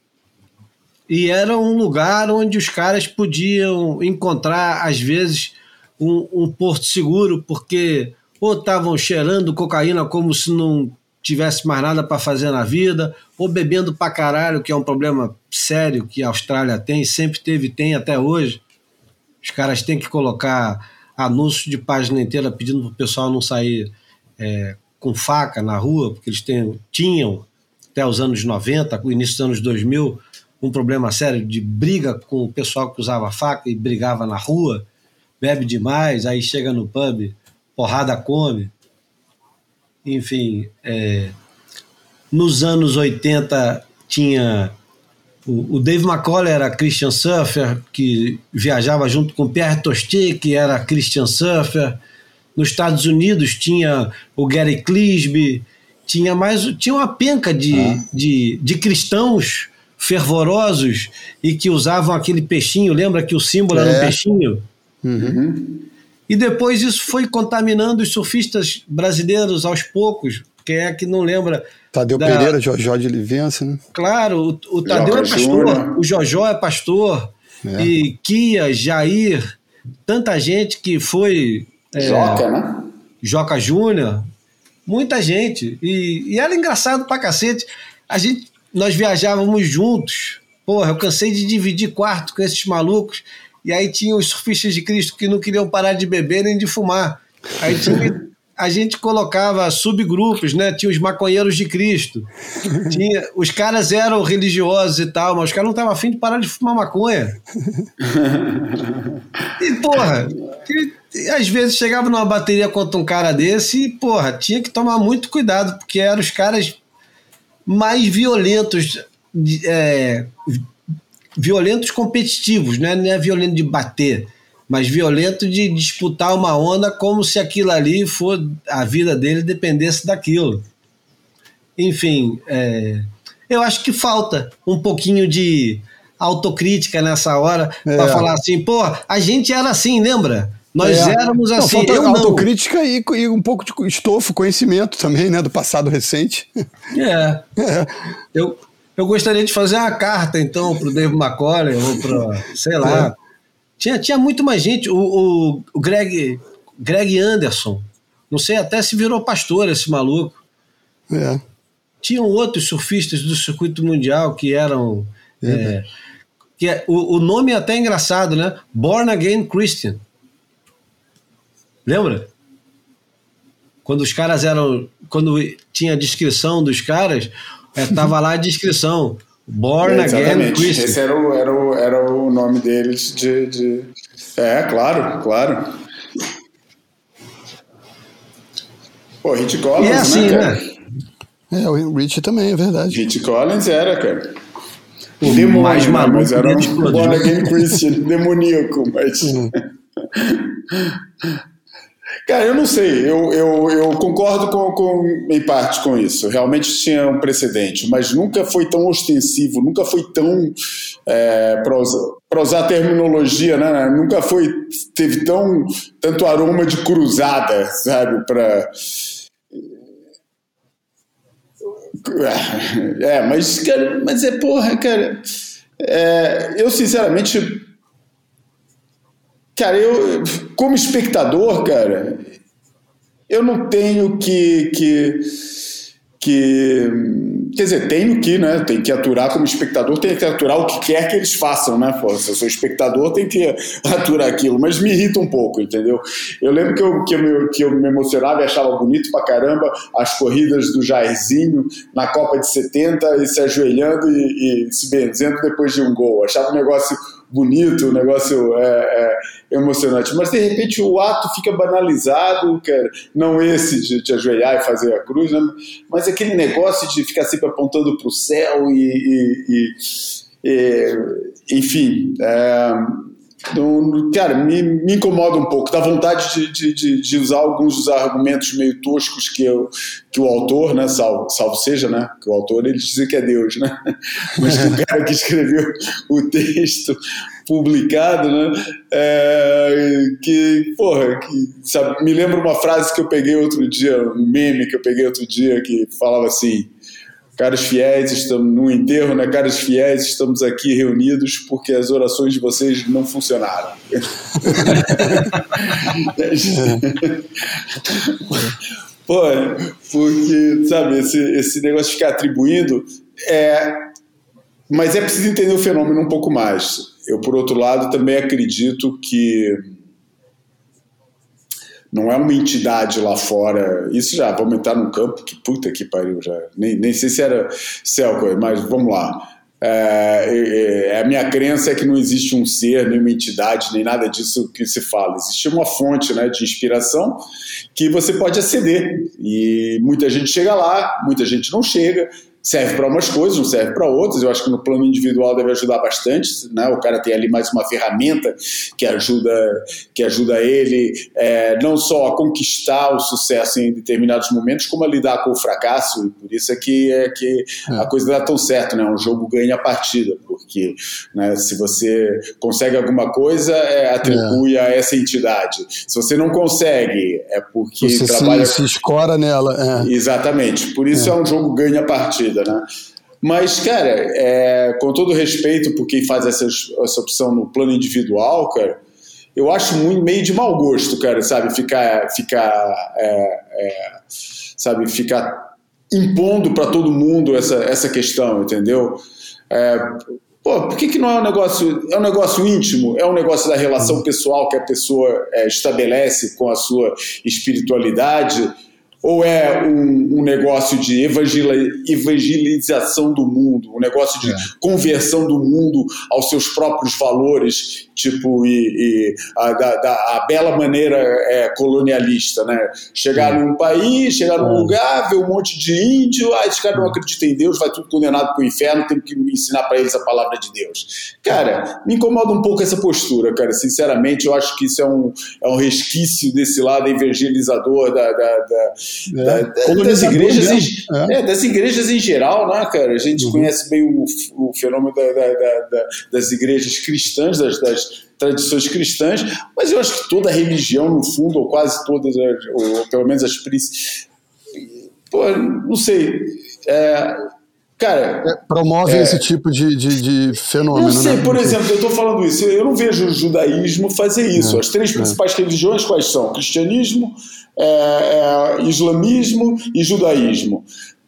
E era um lugar onde os caras podiam encontrar, às vezes, um, um porto seguro, porque ou estavam cheirando cocaína como se não tivesse mais nada para fazer na vida, ou bebendo pra caralho, que é um problema sério que a Austrália tem, sempre teve tem até hoje. Os caras têm que colocar anúncio de página inteira pedindo pro pessoal não sair é, com faca na rua, porque eles têm, tinham, até os anos 90, o início dos anos 2000, um problema sério de briga com o pessoal que usava faca e brigava na rua, bebe demais, aí chega no pub, porrada come enfim, é, nos anos 80 tinha o, o Dave McCauley era Christian Surfer, que viajava junto com Pierre Tostier, que era Christian Surfer. Nos Estados Unidos tinha o Gary Clisby, tinha mais tinha uma penca de, ah. de, de cristãos fervorosos e que usavam aquele peixinho. Lembra que o símbolo é. era um é. peixinho? Uhum. E depois isso foi contaminando os surfistas brasileiros aos poucos. Quem é que não lembra? Tadeu da... Pereira, Jojó de Livença, né? Claro, o, o Tadeu é pastor, o Jojó é pastor, é. e Kia, Jair, tanta gente que foi. É, Joca, né? Joca Júnior, muita gente. E, e era engraçado pra cacete. A gente, nós viajávamos juntos. Porra, eu cansei de dividir quarto com esses malucos. E aí tinha os surfistas de Cristo que não queriam parar de beber nem de fumar. Aí tinha, a gente colocava subgrupos, né? Tinha os maconheiros de Cristo. Tinha, os caras eram religiosos e tal, mas os caras não estavam afim de parar de fumar maconha. E, porra, e, às vezes chegava numa bateria contra um cara desse e, porra, tinha que tomar muito cuidado, porque eram os caras mais violentos é, violentos competitivos, né? não é violento de bater, mas violento de disputar uma onda como se aquilo ali for a vida dele dependesse daquilo. Enfim, é, eu acho que falta um pouquinho de autocrítica nessa hora é. para falar assim, pô, a gente era assim, lembra? Nós é. éramos assim. Não, falta eu autocrítica e, e, um pouco de estofo, conhecimento também, né, do passado recente. É. é. Eu, eu gostaria de fazer uma carta, então, para o Dave McCollum ou para, sei lá. É. Tinha, tinha muito mais gente. O, o, o, Greg, Greg Anderson, não sei até se virou pastor esse maluco. É. tinham outros surfistas do circuito mundial que eram. É, que é, o, o nome é até engraçado, né? Born Again Christian. Lembra? Quando os caras eram. Quando tinha a descrição dos caras, é, tava lá a descrição. Born É, Again. Christian. Esse era o, era o, era o nome deles de, de- É, claro, claro. Pô, Hit Collins, E é assim, né, cara? né? É, o Rich também, é verdade. Hit Collins era, cara. O Demônio, mais né? maluco mas era um Born né? Again Christian, demoníaco, mas... Cara, eu não sei, eu, eu, eu concordo com, com, em parte com isso. Realmente tinha um precedente, mas nunca foi tão ostensivo, nunca foi tão. É, para usar, usar terminologia, né? Nunca foi. teve tão, tanto aroma de cruzada, sabe? Para. É, mas, cara, mas é porra, cara. É, eu, sinceramente, Cara, eu, como espectador, cara, eu não tenho que, que, que. Quer dizer, tenho que, né? Tem que aturar como espectador, tem que aturar o que quer que eles façam, né? Pô, se eu sou espectador, tem que aturar aquilo, mas me irrita um pouco, entendeu? Eu lembro que eu, que eu, que eu me emocionava e achava bonito pra caramba as corridas do Jairzinho na Copa de 70 e se ajoelhando e, e se benzendo depois de um gol. Achava um negócio bonito, um negócio é, é, emocionante. Mas de repente o ato fica banalizado, cara. Não esse de te ajoelhar e fazer a cruz, né? mas aquele negócio de ficar sempre apontando para o céu e, e, e, e enfim. É, cara, me, me incomoda um pouco. Dá vontade de, de, de, de usar alguns dos argumentos meio toscos que, eu, que o autor, né, salvo, salvo seja, né, que o autor ele diz que é Deus, né, mas que o cara que escreveu o texto publicado, né, é, que, porra, que, sabe, me lembra uma frase que eu peguei outro dia, um meme que eu peguei outro dia que falava assim, Caros fiéis, estamos no enterro, né? Caros fiéis, estamos aqui reunidos porque as orações de vocês não funcionaram. Pô, porque, sabe, esse, esse negócio de ficar atribuindo é. Mas é preciso entender o fenômeno um pouco mais. Eu, por outro lado, também acredito que não é uma entidade lá fora. Isso já, vamos entrar num campo que puta que pariu já. Nem, nem sei se era Celco, mas vamos lá. É, é, a minha crença é que não existe um ser, nem uma entidade, nem nada disso que se fala. Existe uma fonte né, de inspiração que você pode aceder. E muita gente chega lá, muita gente não chega. Serve para umas coisas, não serve para outras. Eu acho que no plano individual deve ajudar bastante. Né? O cara tem ali mais uma ferramenta que ajuda, que ajuda ele é, não só a conquistar o sucesso em determinados momentos, como a lidar com o fracasso. E por isso é que, é que é. a coisa dá tão certo. Né? Um jogo ganha a partida, porque né, se você consegue alguma coisa, é, atribui a essa entidade. Se você não consegue, é porque você trabalha. Se, se escora nela. Exatamente. Por isso é. um jogo ganha a partida. Né? Mas, cara, é, com todo respeito por quem faz essa, essa opção no plano individual, cara, eu acho muito, meio de mau gosto, cara, sabe? Ficar, ficar, é, é, sabe? Ficar impondo para todo mundo essa, essa questão, entendeu? É, pô, por que, que não é um negócio? É um negócio íntimo, é um negócio da relação pessoal que a pessoa é, estabelece com a sua espiritualidade ou é um, um negócio de evangelização do mundo, um negócio de é. conversão do mundo aos seus próprios valores, tipo, e, e a, da, da, a, bela maneira é, colonialista, né? Chegar num país, chegar num lugar, ver um monte de índio, ah, esse cara não acredita em Deus, vai tudo condenado para o inferno, tem que ensinar para eles a palavra de Deus. Cara, me incomoda um pouco essa postura, cara, sinceramente, eu acho que isso é um, é um resquício desse lado evangelizador da, da, da é. Da, da, das, igrejas em, é. das igrejas em geral, né, cara? A gente uhum. conhece bem o, o fenômeno da, das igrejas cristãs, das, das, tradições cristãs, mas eu acho que toda religião, no fundo, ou quase todas, ou pelo menos as principais. Pô, não sei. É, Cara, promove é, esse tipo de, de, de, fenômeno. Não sei, né? por exemplo, eu estou falando isso, eu não vejo o judaísmo fazer isso. É, As três principais é. religiões quais são? Cristianismo, é, islamismo e judaísmo.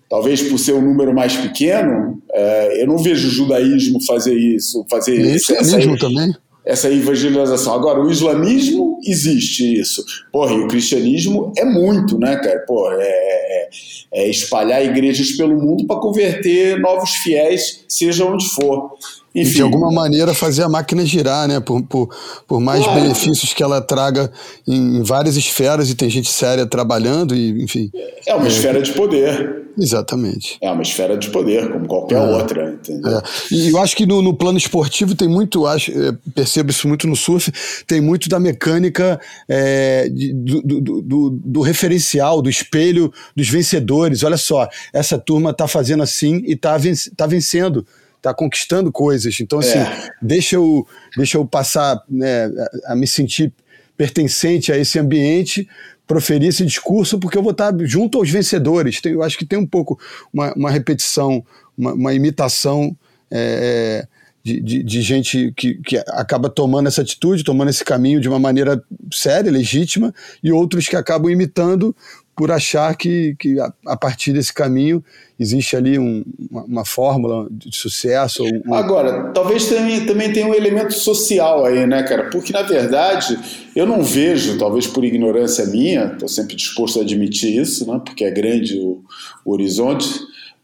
talvez por ser um número mais pequeno, é, eu não vejo o judaísmo fazer isso, fazer E essa, islamismo também. Essa evangelização. Agora, o islamismo existe isso. Porra, e o cristianismo é muito, né, cara? Pô, é, é- é espalhar igrejas pelo mundo para converter novos fiéis, seja onde for. E Enfim, de alguma maneira fazer a máquina girar, né? Por, por, por mais Claro. benefícios que ela traga em várias esferas e tem gente séria trabalhando e, enfim. é uma esfera de poder. Exatamente. É uma esfera de poder, como qualquer outra, entendeu? É. E eu acho que no, no plano esportivo tem muito, acho, é, percebo isso muito no surf, tem muito da mecânica é, de- do, do- do- do- referencial, do espelho dos vencedores. Olha só, essa turma está fazendo assim e está tá vencendo, está conquistando coisas. Então, assim, É. deixa, eu, deixa eu passar né, a, a me sentir pertencente a esse ambiente proferir esse discurso porque eu vou estar junto aos vencedores. Tem- eu acho que tem um pouco uma, uma repetição, uma, uma imitação é, é, de, de- de gente que, que acaba tomando essa atitude, tomando esse caminho de uma maneira séria, legítima, e outros que acabam imitando por achar que, que a, a partir desse caminho existe ali um- uma, uma fórmula de sucesso. um- Agora, talvez também, também tenha um elemento social aí, né, cara? Porque, na verdade, eu não vejo, talvez por ignorância minha, estou sempre disposto a admitir isso, né, porque é grande o, o horizonte,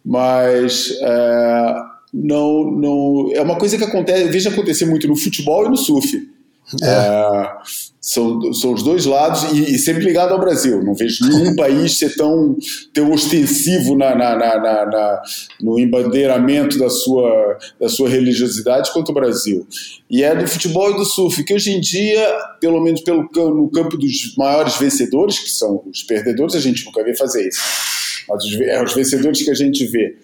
mas é, não, não, é uma coisa que acontece, vejo acontecer muito no futebol e no surf. É, são, são os dois lados e, e sempre ligado ao Brasil. Não vejo nenhum país ser tão, tão ostensivo na, na, na, na- no embandeiramento da sua, da sua religiosidade quanto o Brasil. E é do futebol e do surf, que hoje em dia, pelo menos pelo, no campo dos maiores vencedores, que são os perdedores, a gente nunca vê fazer isso. Mas os, é os vencedores que a gente vê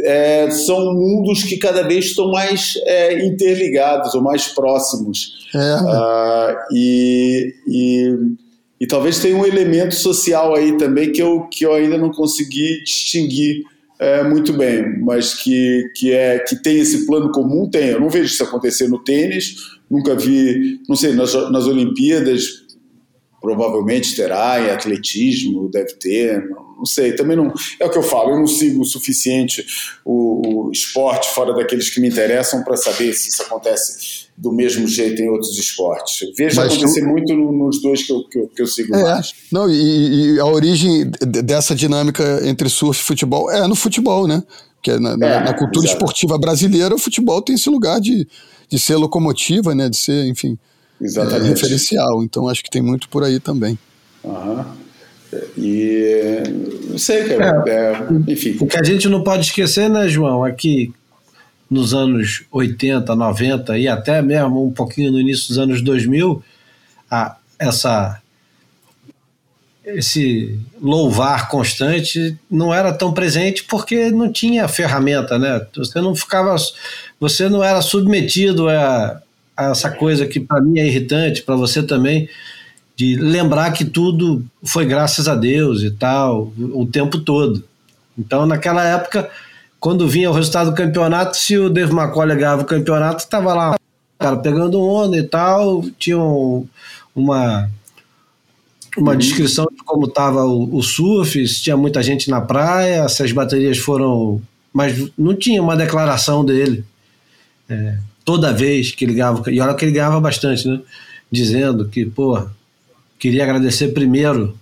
é, são mundos que cada vez estão mais é, interligados ou mais próximos. É. Ah, e, e, e talvez tenha um elemento social aí também que eu, que eu ainda não consegui distinguir é, muito bem, mas que, que, é, que tem esse plano comum, tem. Eu não vejo isso acontecer no tênis, nunca vi, não sei, nas, nas Olimpíadas provavelmente terá, em atletismo deve ter, não, não sei, também não, é o que eu falo, eu não sigo o suficiente o, o esporte fora daqueles que me interessam para saber se isso acontece do mesmo jeito em outros esportes. Vejo Mas acontecer tu- muito no- nos dois que eu, que eu, que eu sigo É, mais. não, e, e a origem de- dessa dinâmica entre surf e futebol é no futebol, né? Porque na, na- É, na cultura exato. esportiva brasileira, o futebol tem esse lugar de, de ser locomotiva, né? De ser, enfim, é, Exatamente. referencial. Então acho que tem muito por aí também. Aham. E não sei, cara. é, enfim. O que a gente não pode esquecer, né, João, é que nos anos 80, 90 e até mesmo um pouquinho no início dos anos 2000, a, essa esse louvar constante não era tão presente porque não tinha ferramenta, né? Você não ficava, você não era submetido a, a essa coisa que para mim é irritante, para você também, de lembrar que tudo foi graças a Deus e tal, o tempo todo. Então, naquela época, quando vinha o resultado do campeonato, se o Dave McCollum ganhava o campeonato, estava lá, cara, pegando onda e tal, tinha um- uma uma descrição de como estava o, o surf, se tinha muita gente na praia, se as baterias foram. Mas não tinha uma declaração dele. É, toda vez que ele ganhava. E olha que ele ganhava bastante, né? Dizendo que, pô, queria agradecer primeiro,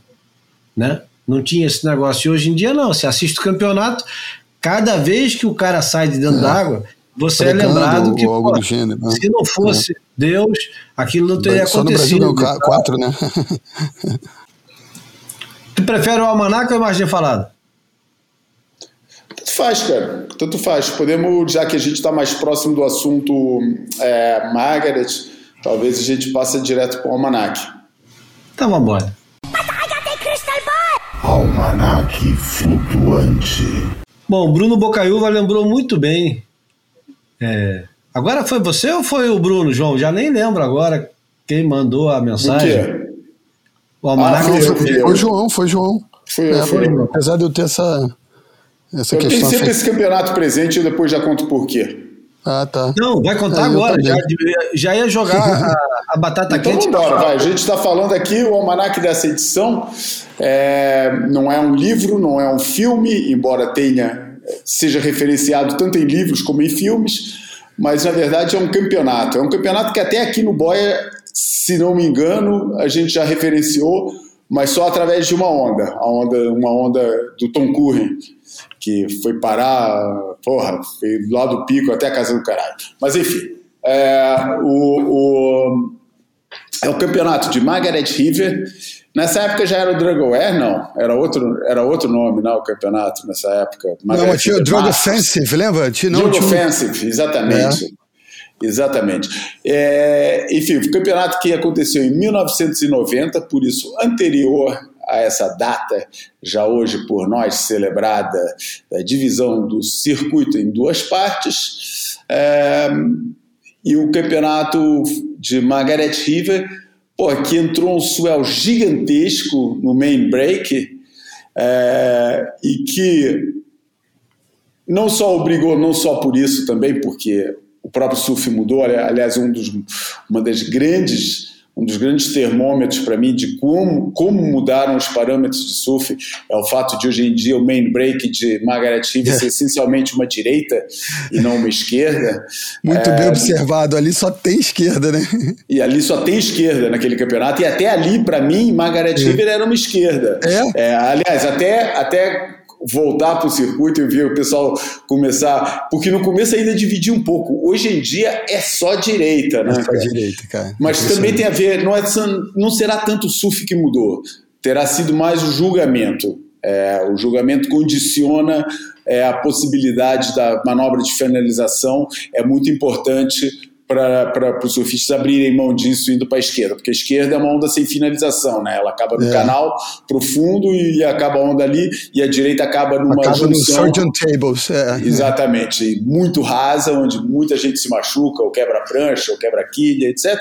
né? Não tinha esse negócio. E hoje em dia, não. Você assiste o campeonato, cada vez que o cara sai de dentro d'água, você é Pregando lembrado que, pô, do gênero, né? se não fosse Deus, aquilo não teria Só no Brasil acontecido. não, qua- quatro, né? Tu prefere o almanac ou a imagem falada? Tanto faz, cara. Tanto faz. Podemos, já que a gente está mais próximo do assunto é, Margaret, talvez a gente passe direto para o Almanac. Então vamos embora. Almanac flutuante. Bom, Bruno Bocaiúva lembrou muito bem. É, agora foi você ou foi o Bruno, João? Já nem lembro agora quem mandou a O mensagem. quê? O almanac Ah, foi eu, foi- eu. Foi o João, foi o João. Eu, É, eu. Apesar de eu ter essa, essa Eu tenho questão. sempre afetiva. esse campeonato presente e depois já conto por quê. Ah, tá. Não, vai contar eu agora. Já, já ia jogar a, a batata Então quente. vamos embora, vai. A gente está falando aqui, o almanac dessa edição é, não é um livro, não é um filme, embora tenha seja referenciado tanto em livros como em filmes, mas na verdade é um campeonato. É um campeonato que até aqui no Boia, se não me engano, a gente já referenciou, mas só através de uma onda, a onda uma onda do Tom Curren, que foi parar, porra, foi lá do pico até a casa do caralho. Mas enfim, é, o, o é o campeonato de Margaret River. Nessa época já era o Drugaware, não? Era outro, era outro nome, não, o campeonato nessa época. Não, Margaret mas tinha o Drug. Offensive, lembra? Tinha, não, Drug Offensive, exatamente. Exatamente. É, enfim, o campeonato que aconteceu em 1990, por isso anterior a essa data, já hoje por nós celebrada, a divisão do circuito em duas partes. É, e o campeonato de Margaret River, pô, que entrou um swell gigantesco no main break é, e que não só obrigou, não só por isso também, porque o próprio surf mudou, ali- aliás, um dos, uma das grandes um dos grandes termômetros para mim de como, como mudaram os parâmetros de surf é o fato de hoje em dia o main break de Margaret River ser essencialmente uma direita e não uma esquerda. Muito É, bem observado. Ali só tem esquerda, né? e ali só tem esquerda naquele campeonato. E até ali, para mim, Margaret River era uma esquerda. É? aliás, até, até voltar para o circuito e ver o pessoal começar. Porque no começo ainda dividia um pouco. Hoje em dia é só direita, né? Só cara? direita, cara. Mas também tem a ver, não, é, não será tanto o surf que mudou, terá sido mais o julgamento. É, o julgamento condiciona é, a possibilidade da manobra de finalização, é muito importante para os surfistas abrirem mão disso indo para a esquerda, porque a esquerda é uma onda sem finalização, né? ela acaba no É. canal profundo e acaba a onda ali, e a direita acaba numa Acaba no junção. Surgeon Tables. É. Exatamente, muito rasa, onde muita gente se machuca, ou quebra prancha, ou quebra quilha, etc.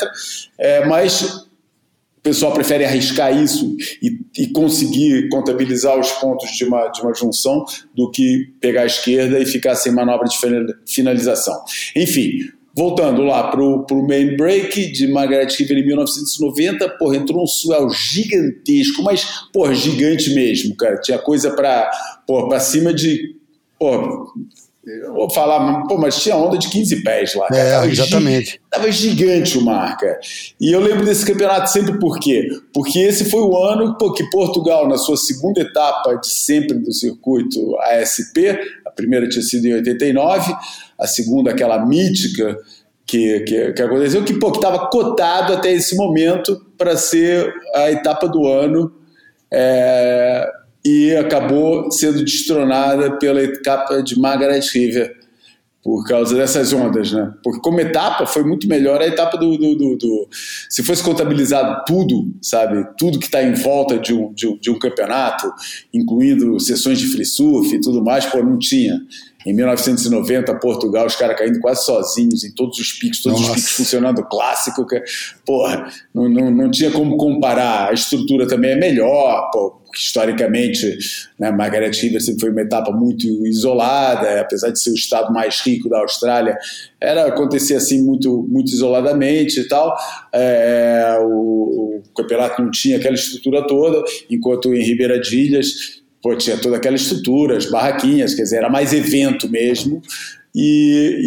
É, mas o pessoal prefere arriscar isso e, e conseguir contabilizar os pontos de uma, de uma junção do que pegar a esquerda e ficar sem manobra de fina- finalização. Enfim, voltando lá para o main break de Margaret River em 1990, porra, entrou um swell gigantesco, mas, porra, gigante mesmo, cara. Tinha coisa para cima de. Eu vou falar, pô, mas tinha onda de 15 pés lá. cara. É, Tava exatamente. Tava gigante o mar, cara. E eu lembro desse campeonato sempre por quê? Porque esse foi o ano pô, que Portugal, na sua segunda etapa de sempre do circuito ASP, a primeira tinha sido em 89, a segunda aquela mítica que, que, que aconteceu, que estava cotado até esse momento para ser a etapa do ano. é, e acabou sendo destronada pela etapa de Margaret River por causa dessas ondas, né? Porque como etapa foi muito melhor a etapa do, do, do- do- se fosse contabilizado tudo, sabe, tudo que está em volta de um, de, um, de um campeonato, incluindo sessões de free surf e tudo mais, pô, não tinha. Em 1990, Portugal, os caras caindo quase sozinhos em todos os picos, todos Nossa. os picos funcionando clássico, que, porra, não, não, não tinha como comparar. A estrutura também é melhor, pô, porque historicamente, né, Margaret River sempre foi uma etapa muito isolada, apesar de ser o estado mais rico da Austrália, era acontecer assim muito, muito isoladamente e tal. É, o, o campeonato não tinha aquela estrutura toda, enquanto em Ribeira de Ilhas pô, tinha toda aquela estrutura, as barraquinhas, quer dizer, era mais evento mesmo. E,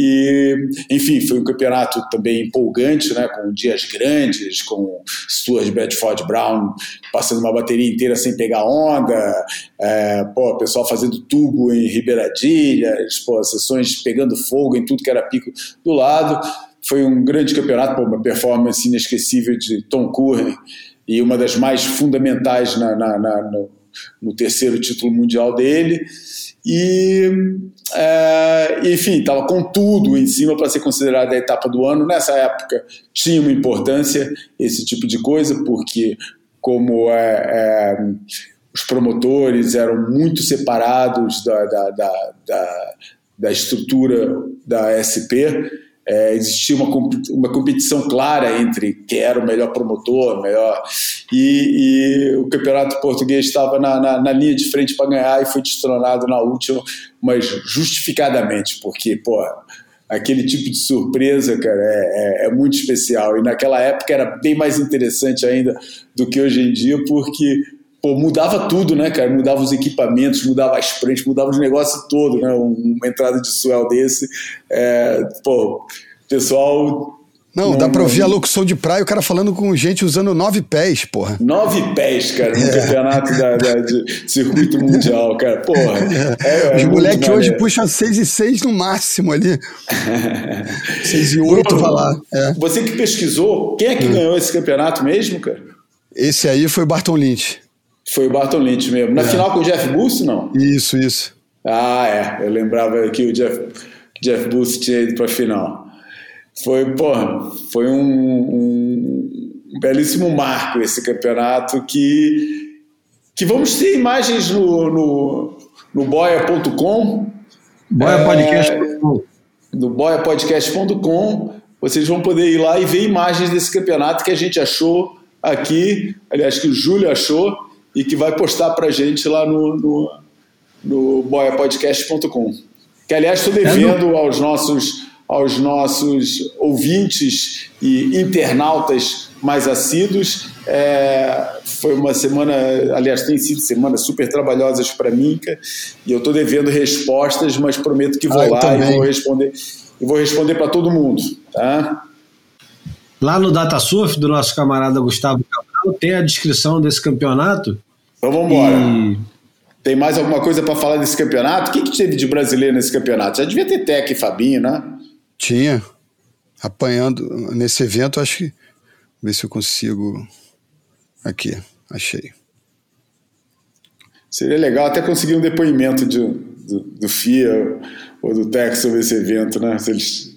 e, enfim, foi um campeonato também empolgante, né, com dias grandes, com Stuart Bedford Brown passando uma bateria inteira sem pegar onda, é, pô, o pessoal fazendo tubo em Ribeiradilhas, pô, sessões pegando fogo em tudo que era pico do lado. Foi um grande campeonato, pô, uma performance inesquecível de Tom Curren e uma das mais fundamentais na, na, na, no, no terceiro título mundial dele. E, é, enfim, estava com tudo em cima para ser considerada a etapa do ano. Nessa época tinha uma importância esse tipo de coisa, porque como é, é, os promotores eram muito separados da, da, da, da, da estrutura da SP, é, existia uma, uma competição clara entre quem era o melhor promotor, melhor. E, e o campeonato português estava na, na, na linha de frente para ganhar e foi destronado na última, mas justificadamente, porque, pô, aquele tipo de surpresa, cara, é, é, é, muito especial. E naquela época era bem mais interessante ainda do que hoje em dia, porque pô, mudava tudo, né, cara? Mudava os equipamentos, mudava as frentes, mudava os negócios todo, né? Uma entrada de swell desse. É, pô, pessoal não, não, dá pra ouvir a locução de praia, o cara falando com gente usando nove pés, porra. Nove pés, cara, no é. campeonato da, da, de circuito mundial, cara. Porra. É, é Os moleques hoje puxam seis e seis no máximo ali. seis e oito, vai lá. É. Você que pesquisou, quem é que hum. ganhou esse campeonato mesmo, cara? Esse aí foi o Barton Lynch. Foi o Barton Lynch mesmo. Na é. final com o Jeff Booth, não? Isso, isso. Ah, é. Eu lembrava que o Jeff, Jeff Booth tinha ido pra final foi, porra, foi um, um, um, belíssimo marco esse campeonato que, que vamos ter imagens no, no, no boia.com. Boiapodcast.com. É, no boiapodcast.com. Vocês vão poder ir lá e ver imagens desse campeonato que a gente achou aqui, aliás, que o Júlio achou e que vai postar pra gente lá no, no, no boiapodcast.com. Que, aliás, estou devendo aos nossos aos nossos ouvintes e internautas mais assíduos. É, foi uma semana, aliás, tem sido semanas super trabalhosas para mim, e eu estou devendo respostas, mas prometo que vou ah, lá também. e vou responder, e vou responder para todo mundo. Tá? Lá no DataSurf, do nosso camarada Gustavo Cabral, tem a descrição desse campeonato. Então vamos embora. E... Tem mais alguma coisa para falar desse campeonato? O que, que teve de brasileiro nesse campeonato? Já devia ter Tec e Fabinho, né? Tinha. Apanhando nesse evento, acho que. Ver se eu consigo. Aqui, achei. Seria legal até conseguir um depoimento de, do, do FIA ou do TEC sobre esse evento, né? Se eles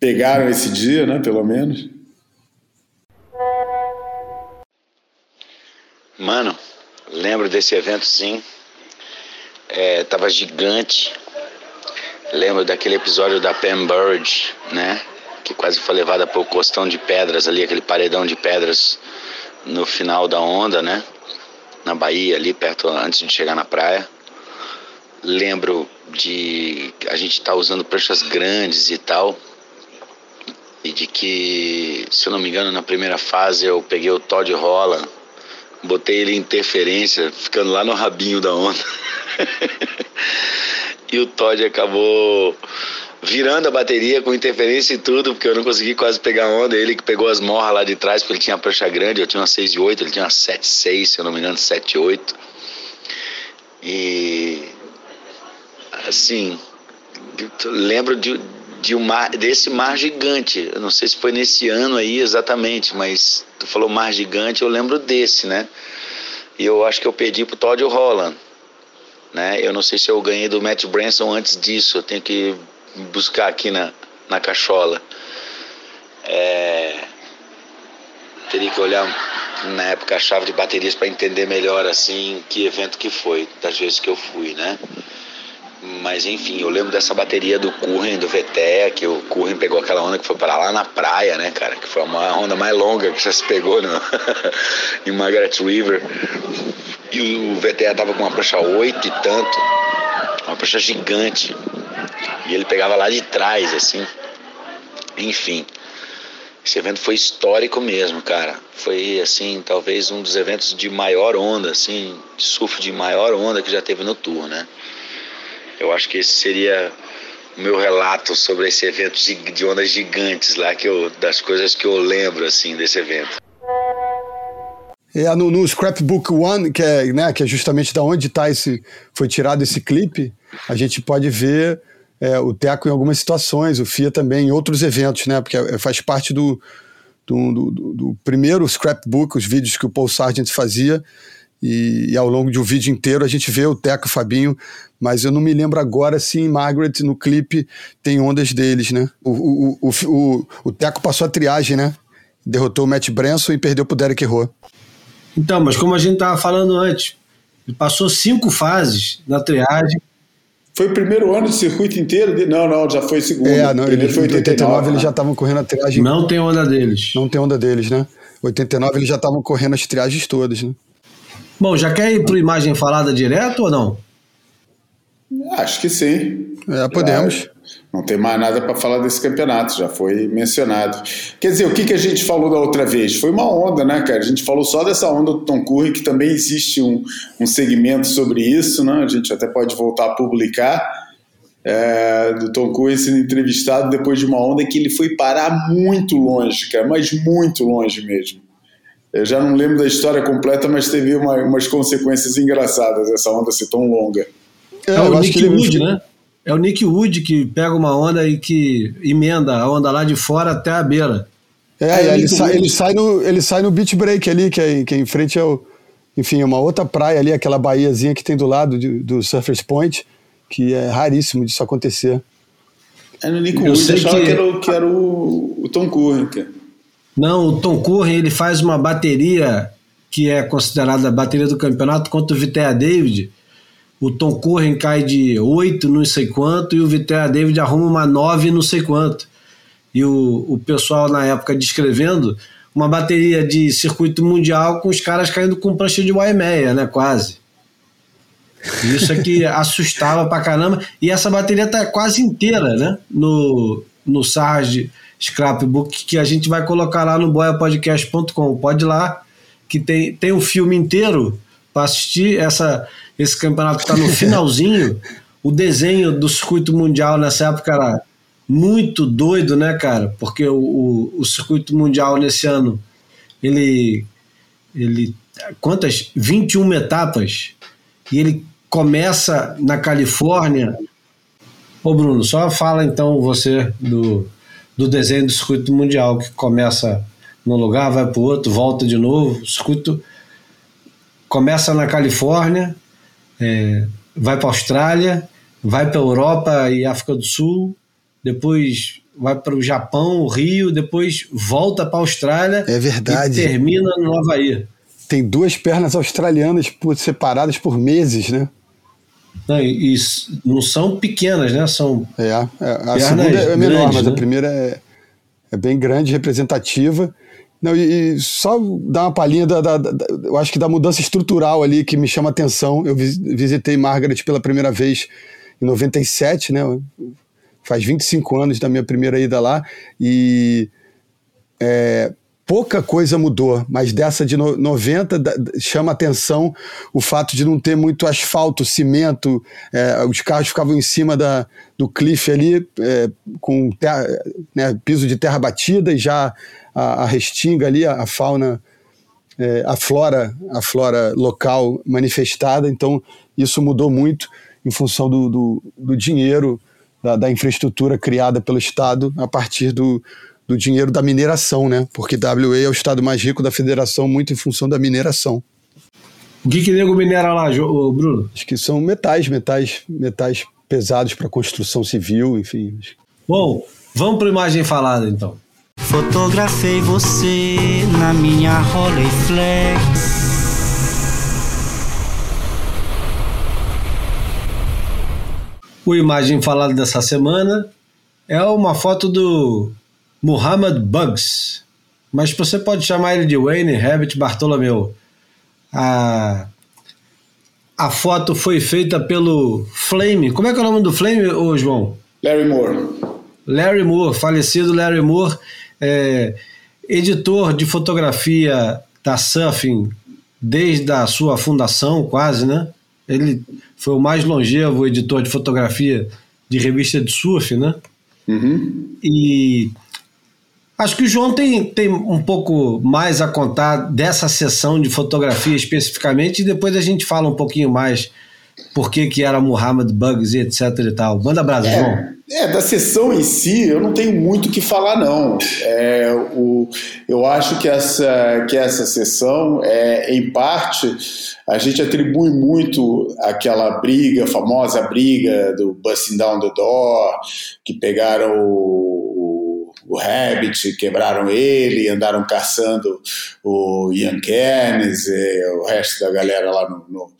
pegaram esse dia, né? Pelo menos. Mano, lembro desse evento sim. É, tava gigante Lembro daquele episódio da Pam Bird, né? Que quase foi levada por costão de pedras ali, aquele paredão de pedras no final da onda, né? Na Bahia, ali perto, antes de chegar na praia. Lembro de a gente estar tá usando pranchas grandes e tal. E de que, se eu não me engano, na primeira fase eu peguei o Todd Holland, botei ele em interferência, ficando lá no rabinho da onda. e o Todd acabou virando a bateria com interferência e tudo, porque eu não consegui quase pegar onda. Ele que pegou as morras lá de trás, porque ele tinha a prancha grande, eu tinha uma 6 e 8, ele tinha uma 7 6, se eu não me engano, 7 e 8. E assim, lembro de, de um mar, desse mar gigante. Eu não sei se foi nesse ano aí exatamente, mas tu falou mar gigante, eu lembro desse, né? E eu acho que eu pedi pro Todd Holland né? Eu não sei se eu ganhei do Matt Branson antes disso, eu tenho que buscar aqui na, na cachola. É... Teria que olhar na época a chave de baterias para entender melhor assim que evento que foi, das vezes que eu fui, né? Mas enfim, eu lembro dessa bateria do Curren, do VTE, que o Curren pegou aquela onda que foi para lá na praia, né, cara? Que foi uma onda mais longa que já se pegou no... em Margaret River. E o VTE tava com uma prancha 8 e tanto, uma prancha gigante. E ele pegava lá de trás, assim. Enfim. Esse evento foi histórico mesmo, cara. Foi, assim, talvez um dos eventos de maior onda, assim, de surf de maior onda que já teve no tour, né? Eu acho que esse seria o meu relato sobre esse evento de ondas gigantes lá, que eu, das coisas que eu lembro, assim, desse evento. É, no, no, Scrapbook One, que é, né, que é justamente da onde tá esse, foi tirado esse clipe, a gente pode ver é, o Teco em algumas situações, o FIA também em outros eventos, né? Porque é, faz parte do, do, do, do, primeiro scrapbook, os vídeos que o Paul Sargent fazia, e, e, ao longo de um vídeo inteiro a gente vê o Teco e o Fabinho, mas eu não me lembro agora se em Margaret, no clipe, tem ondas deles, né? O, o, o, o, o Teco passou a triagem, né? Derrotou o Matt Branson e perdeu pro Derek Rowe. Então, mas como a gente estava falando antes, ele passou cinco fases na triagem. Foi o primeiro ano de circuito inteiro? De... Não, não, já foi segundo. É, não, ele, foi 89, 89 eles já estavam correndo a triagem. Não tem onda deles. Não tem onda deles, né? 89 eles já estavam correndo as triagens todas, né? Bom, já quer ir para imagem falada direto ou não? Acho que sim. É, podemos. Não tem mais nada para falar desse campeonato, já foi mencionado. Quer dizer, o que, que a gente falou da outra vez? Foi uma onda, né, cara? A gente falou só dessa onda do Tom Curry, que também existe um, um segmento sobre isso, né? A gente até pode voltar a publicar. É, do Tom Curry sendo entrevistado depois de uma onda que ele foi parar muito longe, cara, mas muito longe mesmo. Eu já não lembro da história completa, mas teve uma, umas consequências engraçadas essa onda ser tão longa. É, é o Nick Wood, né? É o Nick Wood que pega uma onda e que emenda a onda lá de fora até a beira. É, é ele, sai, ele, sai no, ele sai no beach break ali, que é, que é em frente ao. Enfim, é uma outra praia ali, aquela baiazinha que tem do lado de, do Surfers Point, que é raríssimo disso acontecer. É no Nick Wood, eu achava que... que era, o, que era o, o Tom Curren. Não, o Tom Curren ele faz uma bateria que é considerada a bateria do campeonato contra o Vitea David o Tom Curren cai de 8 não sei quanto e o Vitória David arruma uma 9 não sei quanto. E o, o pessoal na época descrevendo uma bateria de circuito mundial com os caras caindo com prancha de Waimea, né, quase. Isso aqui é assustava pra caramba. E essa bateria tá quase inteira, né, no, no Sarge Scrapbook, que a gente vai colocar lá no boiapodcast.com. Pode ir lá, que tem, tem um filme inteiro para assistir essa esse campeonato está no finalzinho. o desenho do circuito mundial nessa época era muito doido, né, cara? Porque o, o, o circuito mundial nesse ano ele ele quantas 21 etapas e ele começa na Califórnia. Ô Bruno, só fala então você do, do desenho do circuito mundial que começa num lugar, vai para o outro, volta de novo. O circuito começa na Califórnia, é, vai para a Austrália, vai para a Europa e África do Sul, depois vai para o Japão, o Rio, depois volta para a Austrália é verdade. e termina no Havaí. Tem duas pernas australianas separadas por meses, né? Não, e, e, não são pequenas, né? São é, é a segunda é menor, grandes, mas né? a primeira é, é bem grande, representativa. Não, e, e, só dar uma palhinha da, da, da, eu acho que da mudança estrutural ali que me chama atenção. Eu visitei Margaret pela primeira vez em 97, né? Faz 25 anos da minha primeira ida lá e é, pouca coisa mudou, mas dessa de no, 90 da, chama atenção o fato de não ter muito asfalto, cimento, é, os carros ficavam em cima da, do cliff ali é, com terra, né, piso de terra batida e já a, a restinga ali, a, a fauna, é, a flora, a flora local manifestada. Então isso mudou muito em função do, do, do dinheiro, da, da, infraestrutura criada pelo Estado a partir do, do dinheiro da mineração, né? Porque WA é o estado mais rico da federação, muito em função da mineração. O que que nego minera lá, Bruno? Acho que são metais, metais, metais pesados para construção civil, enfim. Bom, vamos para a imagem falada então. Fotografei você na minha Rolleiflex. O imagem falada dessa semana é uma foto do Muhammad Bugs, mas você pode chamar ele de Wayne Rabbit Bartolomeu. A, a foto foi feita pelo Flame. Como é que é o nome do Flame, ô João? Larry Moore. Larry Moore, falecido Larry Moore é, editor de fotografia da Surfing desde a sua fundação, quase, né? Ele foi o mais longevo editor de fotografia de revista de surf, né? Uhum. E acho que o João tem, tem um pouco mais a contar dessa sessão de fotografia especificamente, e depois a gente fala um pouquinho mais por que, que era Muhammad Bugs e etc e tal. Manda abraço, é, João. É, da sessão em si, eu não tenho muito o que falar, não. É, o, eu acho que essa, que essa sessão, é, em parte, a gente atribui muito aquela briga, a famosa briga do Busting Down the Door, que pegaram o, o, Rabbit, quebraram ele, andaram caçando o Ian Kernes o resto da galera lá no, no,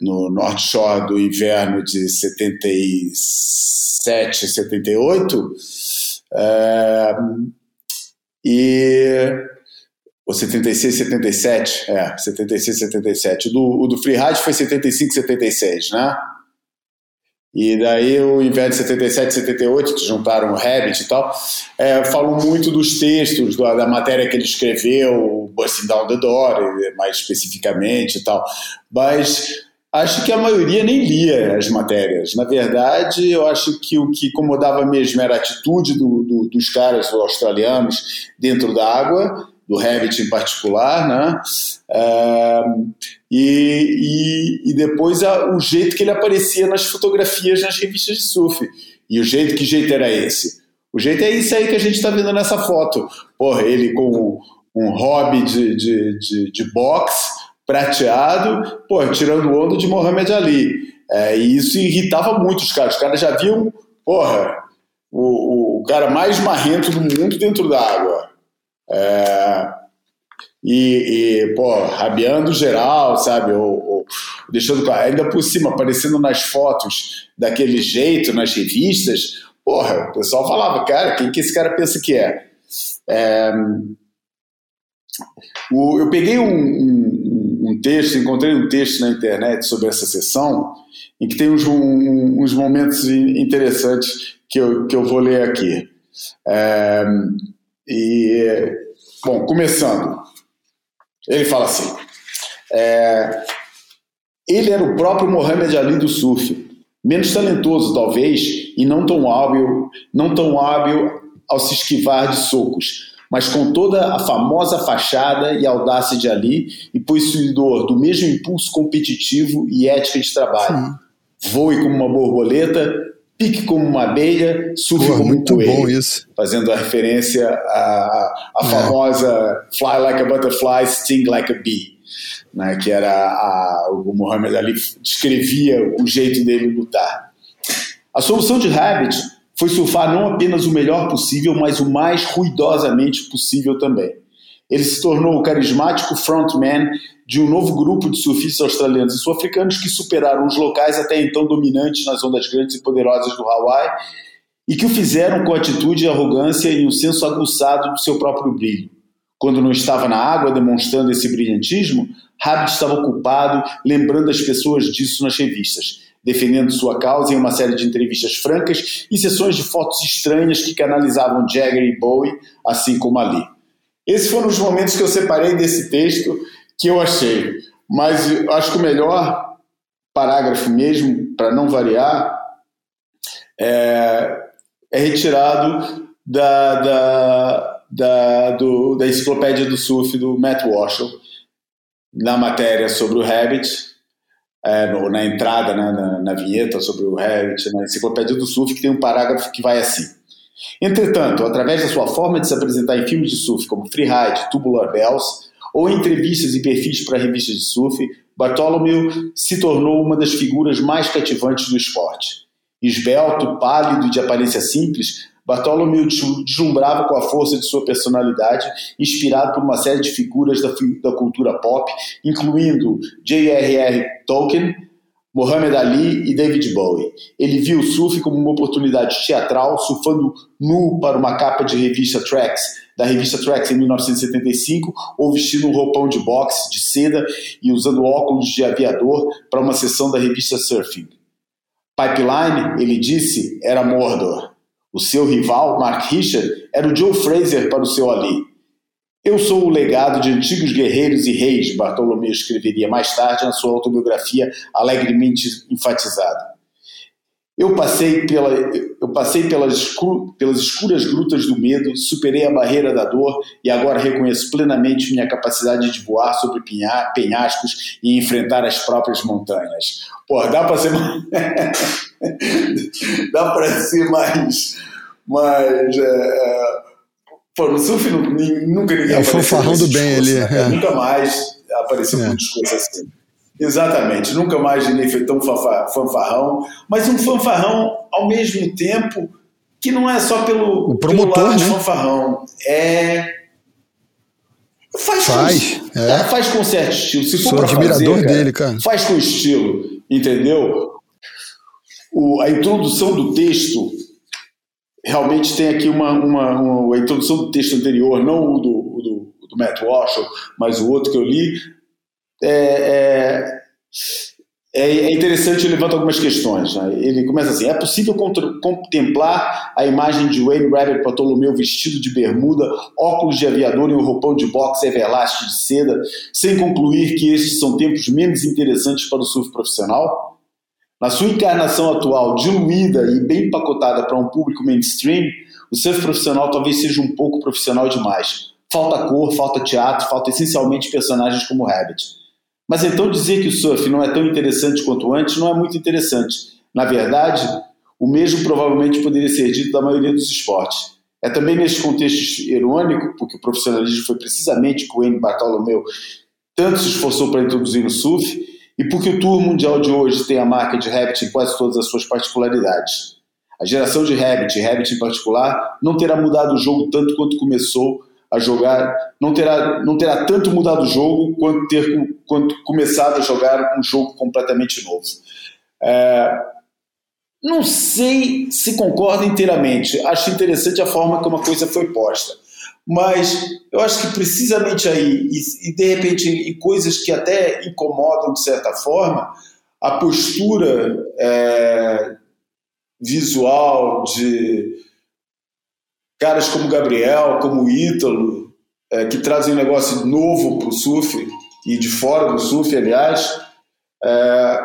no North Shore do inverno de 76 77, 78, é, e ou 76, 77, é, 76, 77. O do, o do Free Ride foi 75, 76, né? E daí o de 77, 78, que juntaram o Rabbit e tal, é, muito dos textos, da, da, matéria que ele escreveu, Busting Down the Door, mais especificamente e tal. Mas acho que a maioria nem lia as matérias. Na verdade, eu acho que o que incomodava mesmo era a atitude do, do, dos caras australianos dentro da água, do Rabbit em particular, né? É, e, e, e, depois a, o jeito que ele aparecia nas fotografias nas revistas de surf. E o jeito, que jeito era esse? O jeito é isso aí que a gente está vendo nessa foto. Porra, ele com um hobby de, de, de, de boxe, prateado, pô, tirando onda de Mohamed Ali. É, e isso irritava muito os caras. Os caras já viam, porra, o, o cara mais marrento do mundo dentro da água. É, e, e, pô, rabiando geral, sabe? Ou, ou, deixando claro, ainda por cima, aparecendo nas fotos daquele jeito, nas revistas, porra, o pessoal falava, cara, quem que esse cara pensa que é? é o, eu peguei um, um, um, texto, encontrei um texto na internet sobre essa sessão, em que tem uns, um, uns momentos interessantes que eu, que eu vou ler aqui. É, e, bom, começando. Ele fala assim: é, ele era o próprio Mohamed Ali do surf, menos talentoso talvez e não tão hábil, não tão hábil ao se esquivar de socos, mas com toda a famosa fachada e audácia de Ali e possuidor do mesmo impulso competitivo e ética de trabalho. Sim. Voe como uma borboleta, pique como uma abelha, surfe como muito um coelho. bom isso. Fazendo a referência à, à é. famosa Fly like a butterfly, sting like a bee. Né, que era a, o Muhammad Ali descrevia o jeito dele lutar. A solução de Rabbit foi surfar não apenas o melhor possível, mas o mais ruidosamente possível também. Ele se tornou o carismático frontman de um novo grupo de surfistas australianos e sul-africanos que superaram os locais até então dominantes nas ondas grandes e poderosas do Hawaii e que o fizeram com atitude, arrogância e um senso aguçado do seu próprio brilho. Quando não estava na água demonstrando esse brilhantismo, Rabbit estava ocupado lembrando as pessoas disso nas revistas, defendendo sua causa em uma série de entrevistas francas e sessões de fotos estranhas que canalizavam Jagger e Bowie, assim como Ali. Esses foram os momentos que eu separei desse texto que eu achei. Mas eu acho que o melhor parágrafo mesmo, para não variar, é, é retirado da, da, da, do, da enciclopédia do surf do Matt Walsh, na matéria sobre o Rabbit, é, no, na entrada, né, na, na, vinheta sobre o Rabbit, na enciclopédia do surf, que tem um parágrafo que vai assim. Entretanto, através da sua forma de se apresentar em filmes de surf como Freeride, Tubular Bells, ou entrevistas e perfis para revistas de surf, Bartholomew se tornou uma das figuras mais cativantes do esporte. Esbelto, pálido e de aparência simples, Bartholomew deslumbrava com a força de sua personalidade, inspirado por uma série de figuras da, da cultura pop, incluindo J.R.R. Tolkien, Muhammad Ali e David Bowie. Ele viu o surf como uma oportunidade teatral, surfando nu para uma capa de revista Tracks, da revista Tracks em 1975, ou vestindo um roupão de boxe de seda e usando óculos de aviador para uma sessão da revista Surfing. Pipeline, ele disse, era Mordor. O seu rival, Mark Richard, era o Joe Fraser para o seu Ali. Eu sou o legado de antigos guerreiros e reis, Bartolomeu escreveria mais tarde na sua autobiografia alegremente enfatizada. Eu passei, pela, eu passei pelas, pelas escuras grutas do medo, superei a barreira da dor e agora reconheço plenamente minha capacidade de voar sobre penha, penhascos e enfrentar as próprias montanhas. Pô, dá para ser mais. dá para ser mais. mais é, pô, no surf nunca ninguém. É o fanfarrão do bem ali. Né? É. Nunca mais apareceu é. um discurso assim. Exatamente, nunca mais ninguém foi tão fanfarrão, mas um fanfarrão ao mesmo tempo que não é só pelo, o promotor, pelo lado né? fanfarrão, é faz faz, com, é. faz com certo estilo. Se Sou admirador fazer, dele, cara. Faz com estilo, entendeu? O, a introdução do texto realmente tem aqui uma, uma, uma, a introdução do texto anterior, não o do, do, do Matt Walsh, mas o outro que eu li, é, é, é, é interessante, ele levanta algumas questões. Né? Ele começa assim: é possível contemplar a imagem de Wayne Rabbit Bartolomeu vestido de bermuda, óculos de aviador e um roupão de boxe everlast de seda, sem concluir que estes são tempos menos interessantes para o surf profissional? Na sua encarnação atual, diluída e bem empacotada para um público mainstream, o surf profissional talvez seja um pouco profissional demais. Falta cor, falta teatro, falta essencialmente personagens como Rabbit. Mas então dizer que o surf não é tão interessante quanto antes não é muito interessante. Na verdade, o mesmo provavelmente poderia ser dito da maioria dos esportes. É também neste contexto irônico, porque o profissionalismo foi precisamente que o Wayne Bartolomeu tanto se esforçou para introduzir no surf, e porque o Tour Mundial de hoje tem a marca de Rabbit em quase todas as suas particularidades. A geração de Rabbit, Rabbit em particular, não terá mudado o jogo tanto quanto começou a jogar, não terá, não terá tanto mudado o jogo quanto ter quanto começado a jogar um jogo completamente novo. É, não sei se concordo inteiramente. Acho interessante a forma como a coisa foi posta. Mas eu acho que precisamente aí, e, e de repente em coisas que até incomodam de certa forma, a postura é, visual de caras como Gabriel, como Ítalo, é, que trazem um negócio novo para o surf, e de fora do surf, aliás, é,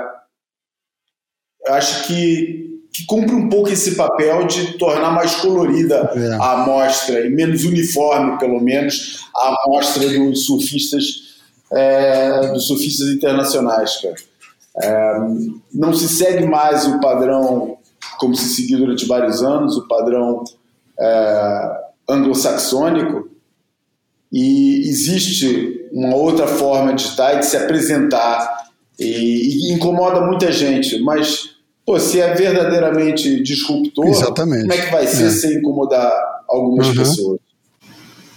acho que, que cumpre um pouco esse papel de tornar mais colorida é. a amostra e menos uniforme, pelo menos, a amostra dos surfistas, é, dos surfistas internacionais, cara. É, não se segue mais o padrão como se seguiu durante vários anos, o padrão é, anglo-saxônico, e existe uma outra forma de estar e de se apresentar, e, e incomoda muita gente, mas pô, se é verdadeiramente disruptor, Exatamente. como é que vai ser é. sem incomodar algumas uhum. pessoas?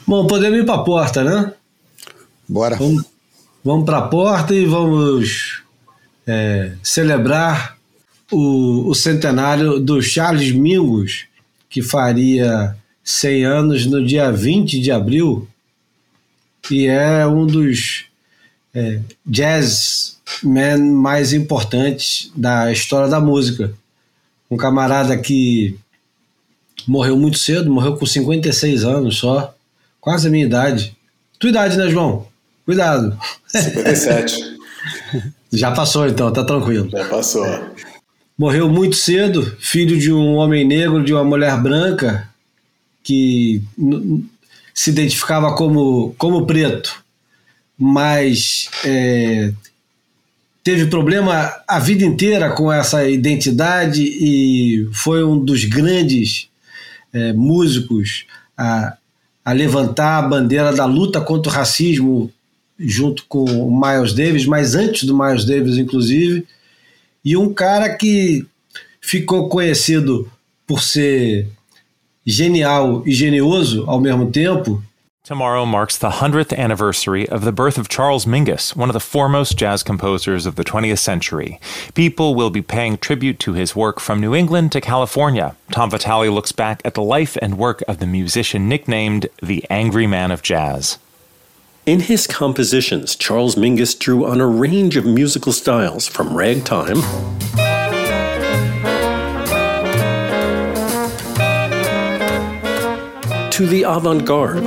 Bom, podemos ir para a porta, né? Bora. Vamos, vamos para a porta e vamos é, celebrar o, o centenário do Charles Mingus, que faria 100 anos no dia 20 de abril, e é um dos é, jazzmen mais importantes da história da música. Um camarada que morreu muito cedo, morreu com 56 anos só, quase a minha idade. Tua idade, né, João? Cuidado. 57. Já passou então, tá tranquilo. Já passou. Morreu muito cedo, filho de um homem negro, de uma mulher branca, que se identificava como, como preto, mas é, teve problema a vida inteira com essa identidade e foi um dos grandes é, músicos a, a levantar a bandeira da luta contra o racismo junto com o Miles Davis, mas antes do Miles Davis, inclusive e um cara que ficou conhecido por ser genial e genioso ao mesmo tempo. Tomorrow marks the 100th anniversary of the birth of Charles Mingus, one of the foremost jazz composers of the 20th century. People will be paying tribute to his work from New England to California. Tom Vitale looks back at the life and work of the musician nicknamed the Angry Man of Jazz. In his compositions, Charles Mingus drew on a range of musical styles from ragtime to the avant garde.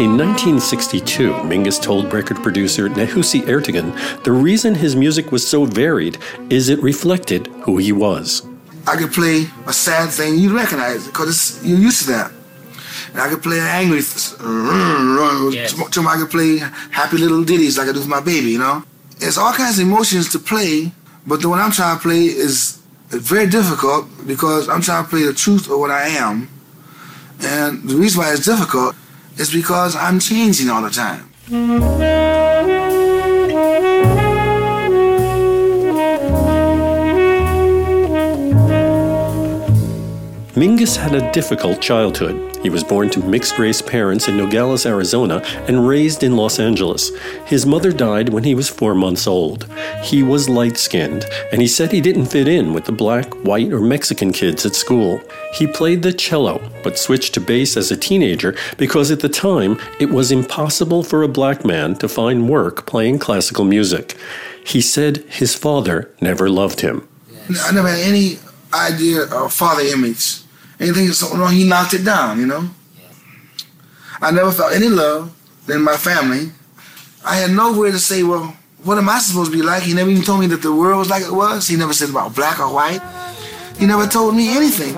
In 1962, Mingus told record producer Nehusi Ertegun the reason his music was so varied is it reflected who he was. I could play a sad thing, you'd recognize it because you're used to that. And I could play an angry, yes. to I could play happy little ditties like I do for my baby, you know? It's all kinds of emotions to play, but the one I'm trying to play is very difficult because I'm trying to play the truth of what I am. And the reason why it's difficult is because I'm changing all the time. Mingus had a difficult childhood. He was born to mixed race parents in Nogales, Arizona, and raised in Los Angeles. His mother died when he was four months old. He was light skinned, and he said he didn't fit in with the black, white, or Mexican kids at school. He played the cello, but switched to bass as a teenager because at the time it was impossible for a black man to find work playing classical music. He said his father never loved him. I never had any idea of father image. Anything is something wrong, he knocked it down, you know? I never felt any love in my family. I had nowhere to say, well, what am I supposed to be like? He never even told me that the world was like it was. He never said about black or white. He never told me anything.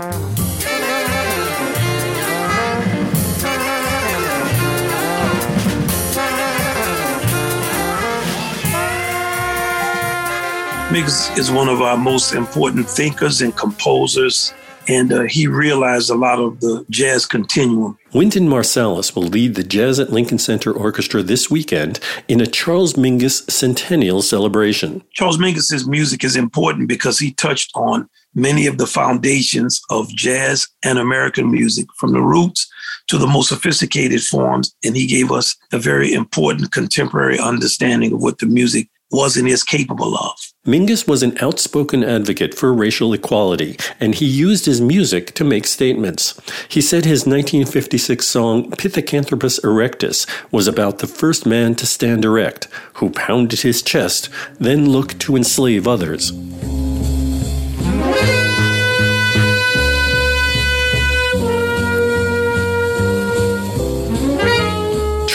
Mix is one of our most important thinkers and composers, and uh, he realized a lot of the jazz continuum. Wynton Marsalis will lead the Jazz at Lincoln Center Orchestra this weekend in a Charles Mingus Centennial celebration. Charles Mingus's music is important because he touched on many of the foundations of jazz and American music, from the roots to the most sophisticated forms, and he gave us a very important contemporary understanding of what the music was and is capable of. Mingus was an outspoken advocate for racial equality, and he used his music to make statements. He said his 1956 song Pithecanthropus erectus was about the first man to stand erect, who pounded his chest, then looked to enslave others.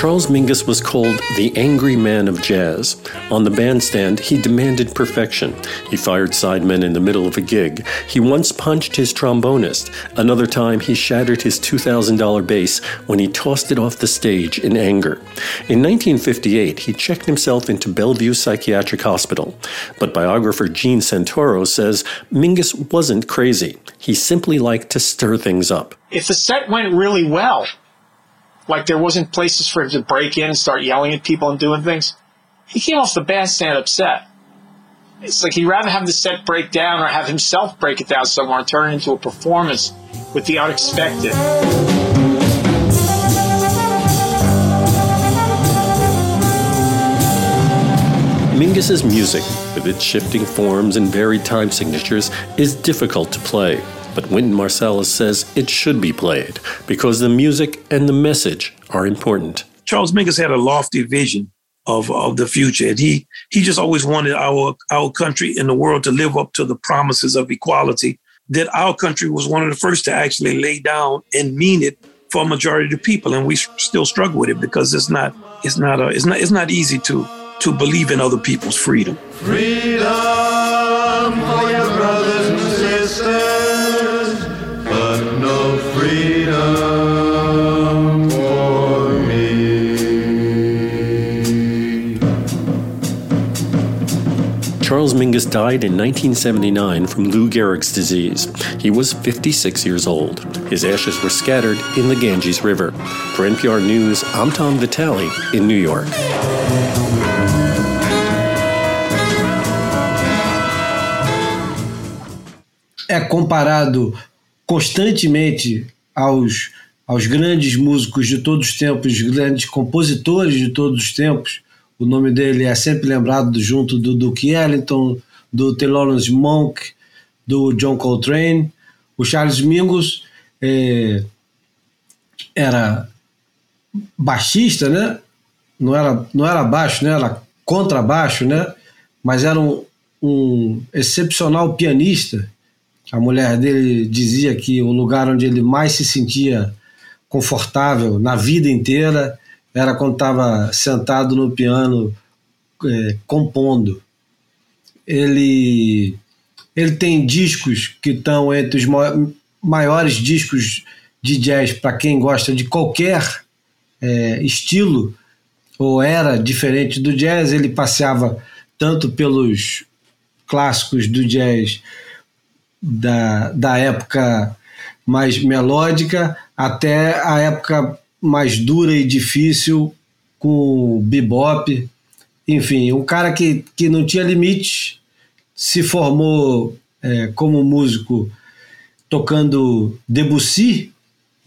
Charles Mingus was called the angry man of jazz. On the bandstand, he demanded perfection. He fired sidemen in the middle of a gig. He once punched his trombonist. Another time, he shattered his $2,000 bass when he tossed it off the stage in anger. In 1958, he checked himself into Bellevue Psychiatric Hospital. But biographer Gene Santoro says Mingus wasn't crazy. He simply liked to stir things up. If the set went really well, like there wasn't places for him to break in and start yelling at people and doing things. He came off the bandstand upset. It's like he'd rather have the set break down or have himself break it down somewhere and turn it into a performance with the unexpected. Mingus's music, with its shifting forms and varied time signatures, is difficult to play. But Wynton Marsalis says it should be played because the music and the message are important. Charles Mingus had a lofty vision of, of the future. And he he just always wanted our our country and the world to live up to the promises of equality that our country was one of the first to actually lay down and mean it for a majority of the people. And we still struggle with it because it's not it's not a, it's not it's not easy to to believe in other people's freedom. Freedom for your brothers and sisters, Charles Mingus died in 1979 from Lou Gehrig's disease. He was 56 years old. His ashes were scattered in the Ganges River. For NPR News, I'm Tom Vitale in New York. é comparado constantemente aos, aos grandes músicos de todos os tempos, grandes compositores de todos os tempos. O nome dele é sempre lembrado junto do Duke Ellington, do Thelonious Monk, do John Coltrane. O Charles Mingus é, era baixista, né? Não era, não era baixo, né? Era contrabaixo, né? Mas era um, um excepcional pianista a mulher dele dizia que o lugar onde ele mais se sentia confortável na vida inteira era quando estava sentado no piano é, compondo. Ele, ele tem discos que estão entre os maiores discos de jazz para quem gosta de qualquer é, estilo ou era diferente do jazz. Ele passeava tanto pelos clássicos do jazz da, da época mais melódica até a época mais dura e difícil com o bebop. Enfim, um cara que, que não tinha limites, se formou é, como músico tocando Debussy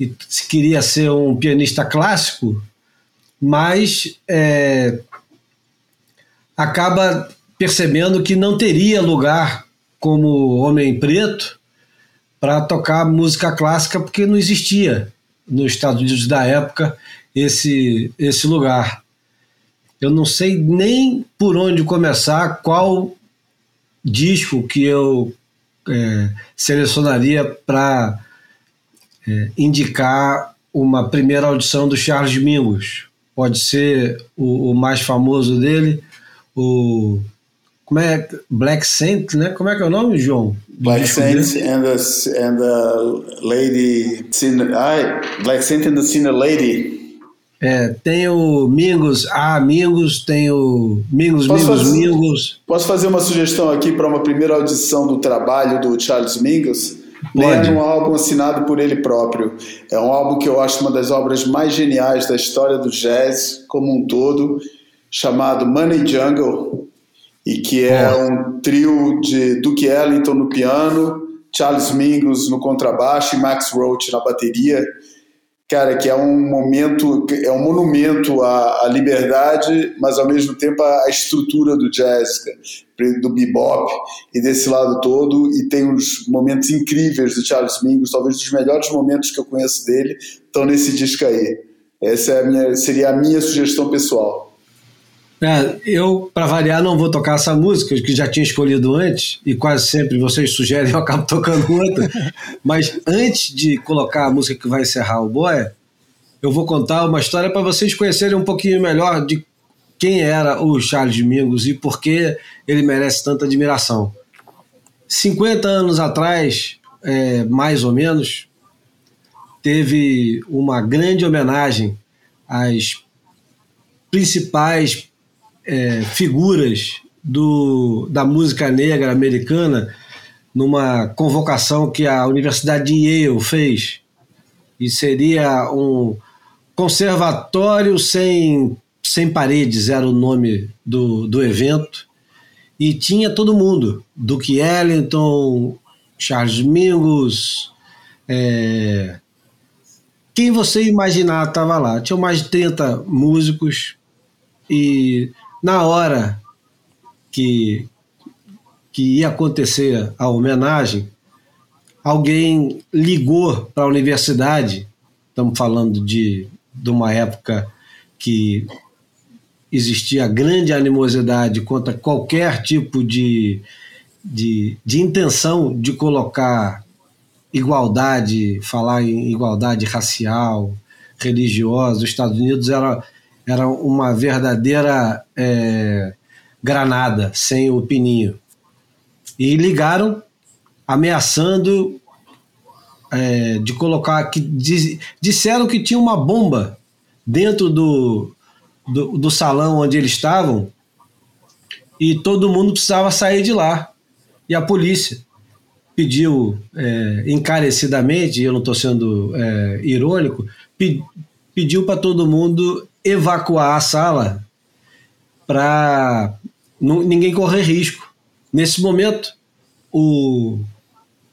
e queria ser um pianista clássico, mas é, acaba percebendo que não teria lugar como homem preto para tocar música clássica porque não existia nos Estados Unidos da época esse, esse lugar. Eu não sei nem por onde começar, qual disco que eu é, selecionaria para é, indicar uma primeira audição do Charles Mingus. Pode ser o, o mais famoso dele, o como é Black Saint, né? Como é que é o nome, João? Black Saint and the, and the Lady Sinner, ai, Black Saint and the Sinner Lady. É, tem o Mingus, ah, Mingus, tem o Mingus, posso Mingus, fazer, Mingus. Posso fazer uma sugestão aqui para uma primeira audição do trabalho do Charles Mingus? Pode. Um álbum assinado por ele próprio. É um álbum que eu acho uma das obras mais geniais da história do jazz como um todo, chamado Money Jungle e que é um trio de Duke Ellington no piano, Charles Mingus no contrabaixo e Max Roach na bateria. Cara, que é um momento, é um monumento à, à liberdade, mas ao mesmo tempo à estrutura do jazz, do bebop e desse lado todo. E tem uns momentos incríveis do Charles Mingus, talvez os melhores momentos que eu conheço dele estão nesse disco aí. Essa é a minha, seria a minha sugestão pessoal. É, eu, para variar, não vou tocar essa música, que já tinha escolhido antes, e quase sempre vocês sugerem, eu acabo tocando outra. Mas antes de colocar a música que vai encerrar o Boia, eu vou contar uma história para vocês conhecerem um pouquinho melhor de quem era o Charles Mingus e por que ele merece tanta admiração. 50 anos atrás, é, mais ou menos, teve uma grande homenagem às principais é, figuras do, da música negra americana numa convocação que a Universidade de Yale fez. E seria um conservatório sem, sem paredes, era o nome do, do evento. E tinha todo mundo: Duke Ellington, Charles Mingus, é, quem você imaginar estava lá. Tinham mais de 30 músicos e na hora que, que ia acontecer a homenagem, alguém ligou para a universidade, estamos falando de, de uma época que existia grande animosidade contra qualquer tipo de, de, de intenção de colocar igualdade, falar em igualdade racial, religiosa. Os Estados Unidos era era uma verdadeira é, granada sem o pininho. E ligaram ameaçando é, de colocar que diz, disseram que tinha uma bomba dentro do, do, do, salão onde eles estavam e todo mundo precisava sair de lá. E a polícia pediu é, encarecidamente, eu não estou sendo é, irônico, pe, pediu para todo mundo evacuar a sala para ninguém correr risco. Nesse momento, o,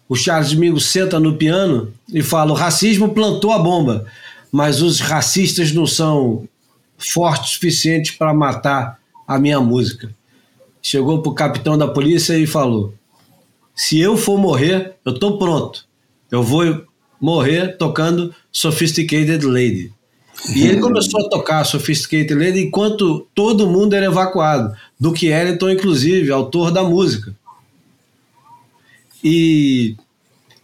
o Charles Mingus senta no piano e fala: o racismo plantou a bomba, mas os racistas não são fortes o suficiente para matar a minha música. Chegou para o capitão da polícia e falou: se eu for morrer, eu estou pronto. Eu vou morrer tocando Sophisticated Lady. E ele começou a tocar Sophisticated Lady enquanto todo mundo era evacuado. Duke Ellington, inclusive, autor da música. E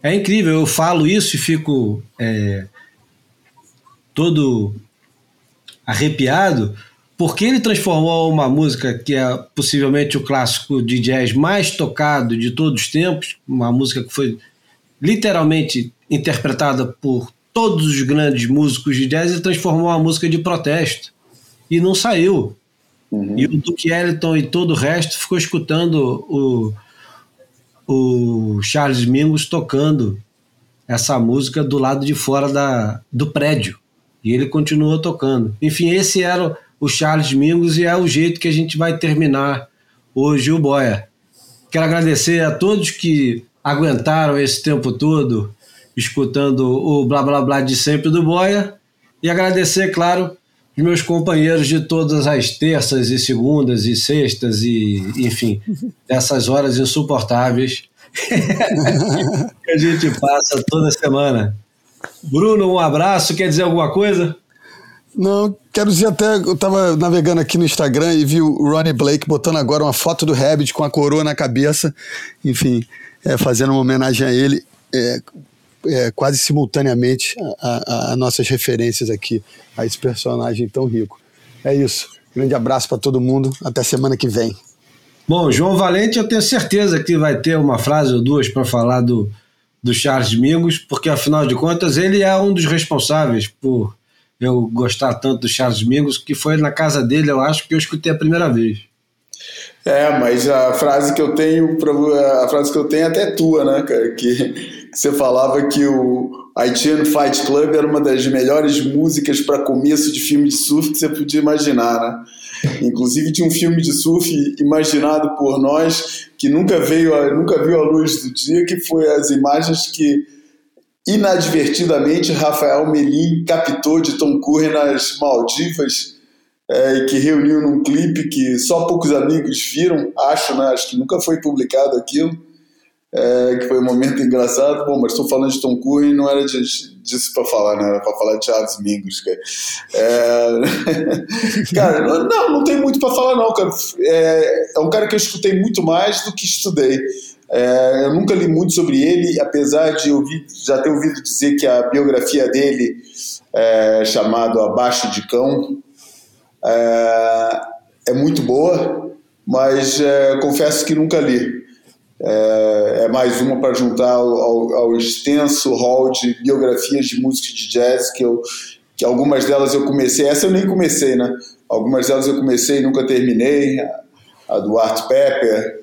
é incrível, eu falo isso e fico é, todo arrepiado, porque ele transformou uma música que é possivelmente o clássico de jazz mais tocado de todos os tempos, uma música que foi literalmente interpretada por todos os grandes músicos de jazz e transformou a música de protesto. E não saiu. Uhum. E o Duke Ellington e todo o resto ficou escutando o, o Charles Mingus tocando essa música do lado de fora da, do prédio. E ele continuou tocando. Enfim, esse era o Charles Mingus e é o jeito que a gente vai terminar hoje o Boia. Quero agradecer a todos que aguentaram esse tempo todo escutando o blá blá blá de sempre do Boia. E agradecer, claro, os meus companheiros de todas as terças e segundas e sextas e, enfim, dessas horas insuportáveis que a gente passa toda semana. Bruno, um abraço. Quer dizer alguma coisa? Não, quero dizer até, eu estava navegando aqui no Instagram e vi o Ronnie Blake botando agora uma foto do Rabbit com a coroa na cabeça, enfim, é, fazendo uma homenagem a ele, é, é, quase simultaneamente a, a, a, nossas referências aqui a esse personagem tão rico. É isso. Grande abraço para todo mundo. Até semana que vem. Bom, João Valente, eu tenho certeza que vai ter uma frase ou duas para falar do, do Charles Mingus, porque afinal de contas ele é um dos responsáveis por eu gostar tanto do Charles Mingus, que foi na casa dele, eu acho, que eu escutei a primeira vez. É, mas a frase que eu tenho, a frase que eu tenho é até tua, né, cara? Que você falava que o Haitian Fight Club era uma das melhores músicas para começo de filme de surf que você podia imaginar, né? Inclusive tinha um filme de surf imaginado por nós que nunca veio, nunca viu a luz do dia, que foi as imagens que inadvertidamente Rafael Melim captou de Tom Curry nas Maldivas é, e que reuniu num clipe que só poucos amigos viram, acho, né? Acho que nunca foi publicado aquilo, é, que foi um momento engraçado. Bom, mas estou falando de Tom Curry, não era disso para falar, né? Era para falar de Charles Mingus, cara. É... cara, não, não tem muito para falar não, cara. É, é um cara que eu escutei muito mais do que estudei. É, eu nunca li muito sobre ele, apesar de ouvir, já ter ouvido dizer que a biografia dele é chamado Abaixo de Cão é, é muito boa, mas é, confesso que nunca li. É, é mais uma para juntar ao, ao, ao, extenso hall de biografias de músicos de jazz que eu que algumas delas eu comecei, essa eu nem comecei, né? Algumas delas eu comecei e nunca terminei. A do Art Pepper,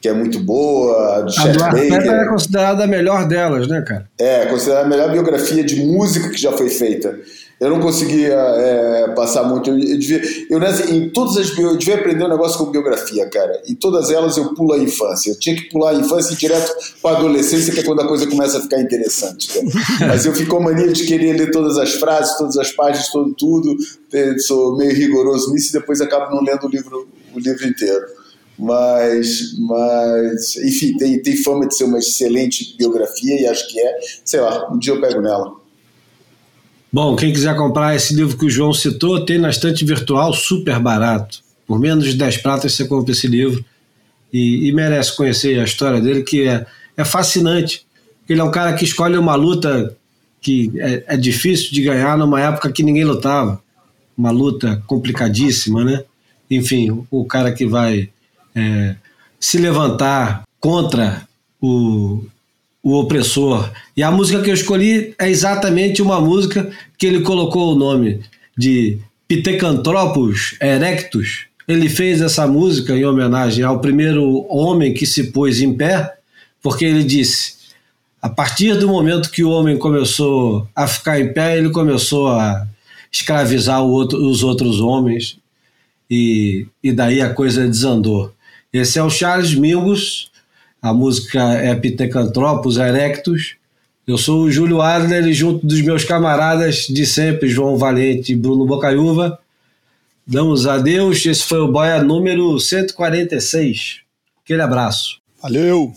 que é muito boa, a do Chet Baker. é considerada a melhor delas, né, cara? É, considerada a melhor biografia de música que já foi feita. Eu não conseguia é, passar muito. Eu, eu devia, eu, em todas as eu devia aprender um negócio com biografia, cara. Em todas elas eu pulo a infância. Eu tinha que pular a infância e ir direto para adolescência, que é quando a coisa começa a ficar interessante. Cara. Mas eu fico com a mania de querer ler todas as frases, todas as páginas, todo, tudo. Sou meio rigoroso nisso e depois acabo não lendo o livro, o livro inteiro mas, mas enfim, tem, tem fama de ser uma excelente biografia e acho que é. Sei lá, um dia eu pego nela. Bom, quem quiser comprar esse livro que o João citou, tem na estante virtual super barato. Por menos de 10 pratas você compra esse livro e, e merece conhecer a história dele, que é, é fascinante. Ele é um cara que escolhe uma luta que é, é difícil de ganhar numa época que ninguém lutava. Uma luta complicadíssima, né? Enfim, o cara que vai é, se levantar contra o, o opressor. E a música que eu escolhi é exatamente uma música que ele colocou o nome de Pitecantropus erectus. Ele fez essa música em homenagem ao primeiro homem que se pôs em pé, porque ele disse: a partir do momento que o homem começou a ficar em pé, ele começou a escravizar outro, os outros homens, e, e daí a coisa desandou. Esse é o Charles Mingus, a música é Pitecantropus Erectus. Eu sou o Júlio Adler e junto dos meus camaradas de sempre, João Valente e Bruno Bocaiúva, damos adeus. Esse foi o Boia número 146. Aquele abraço. Valeu!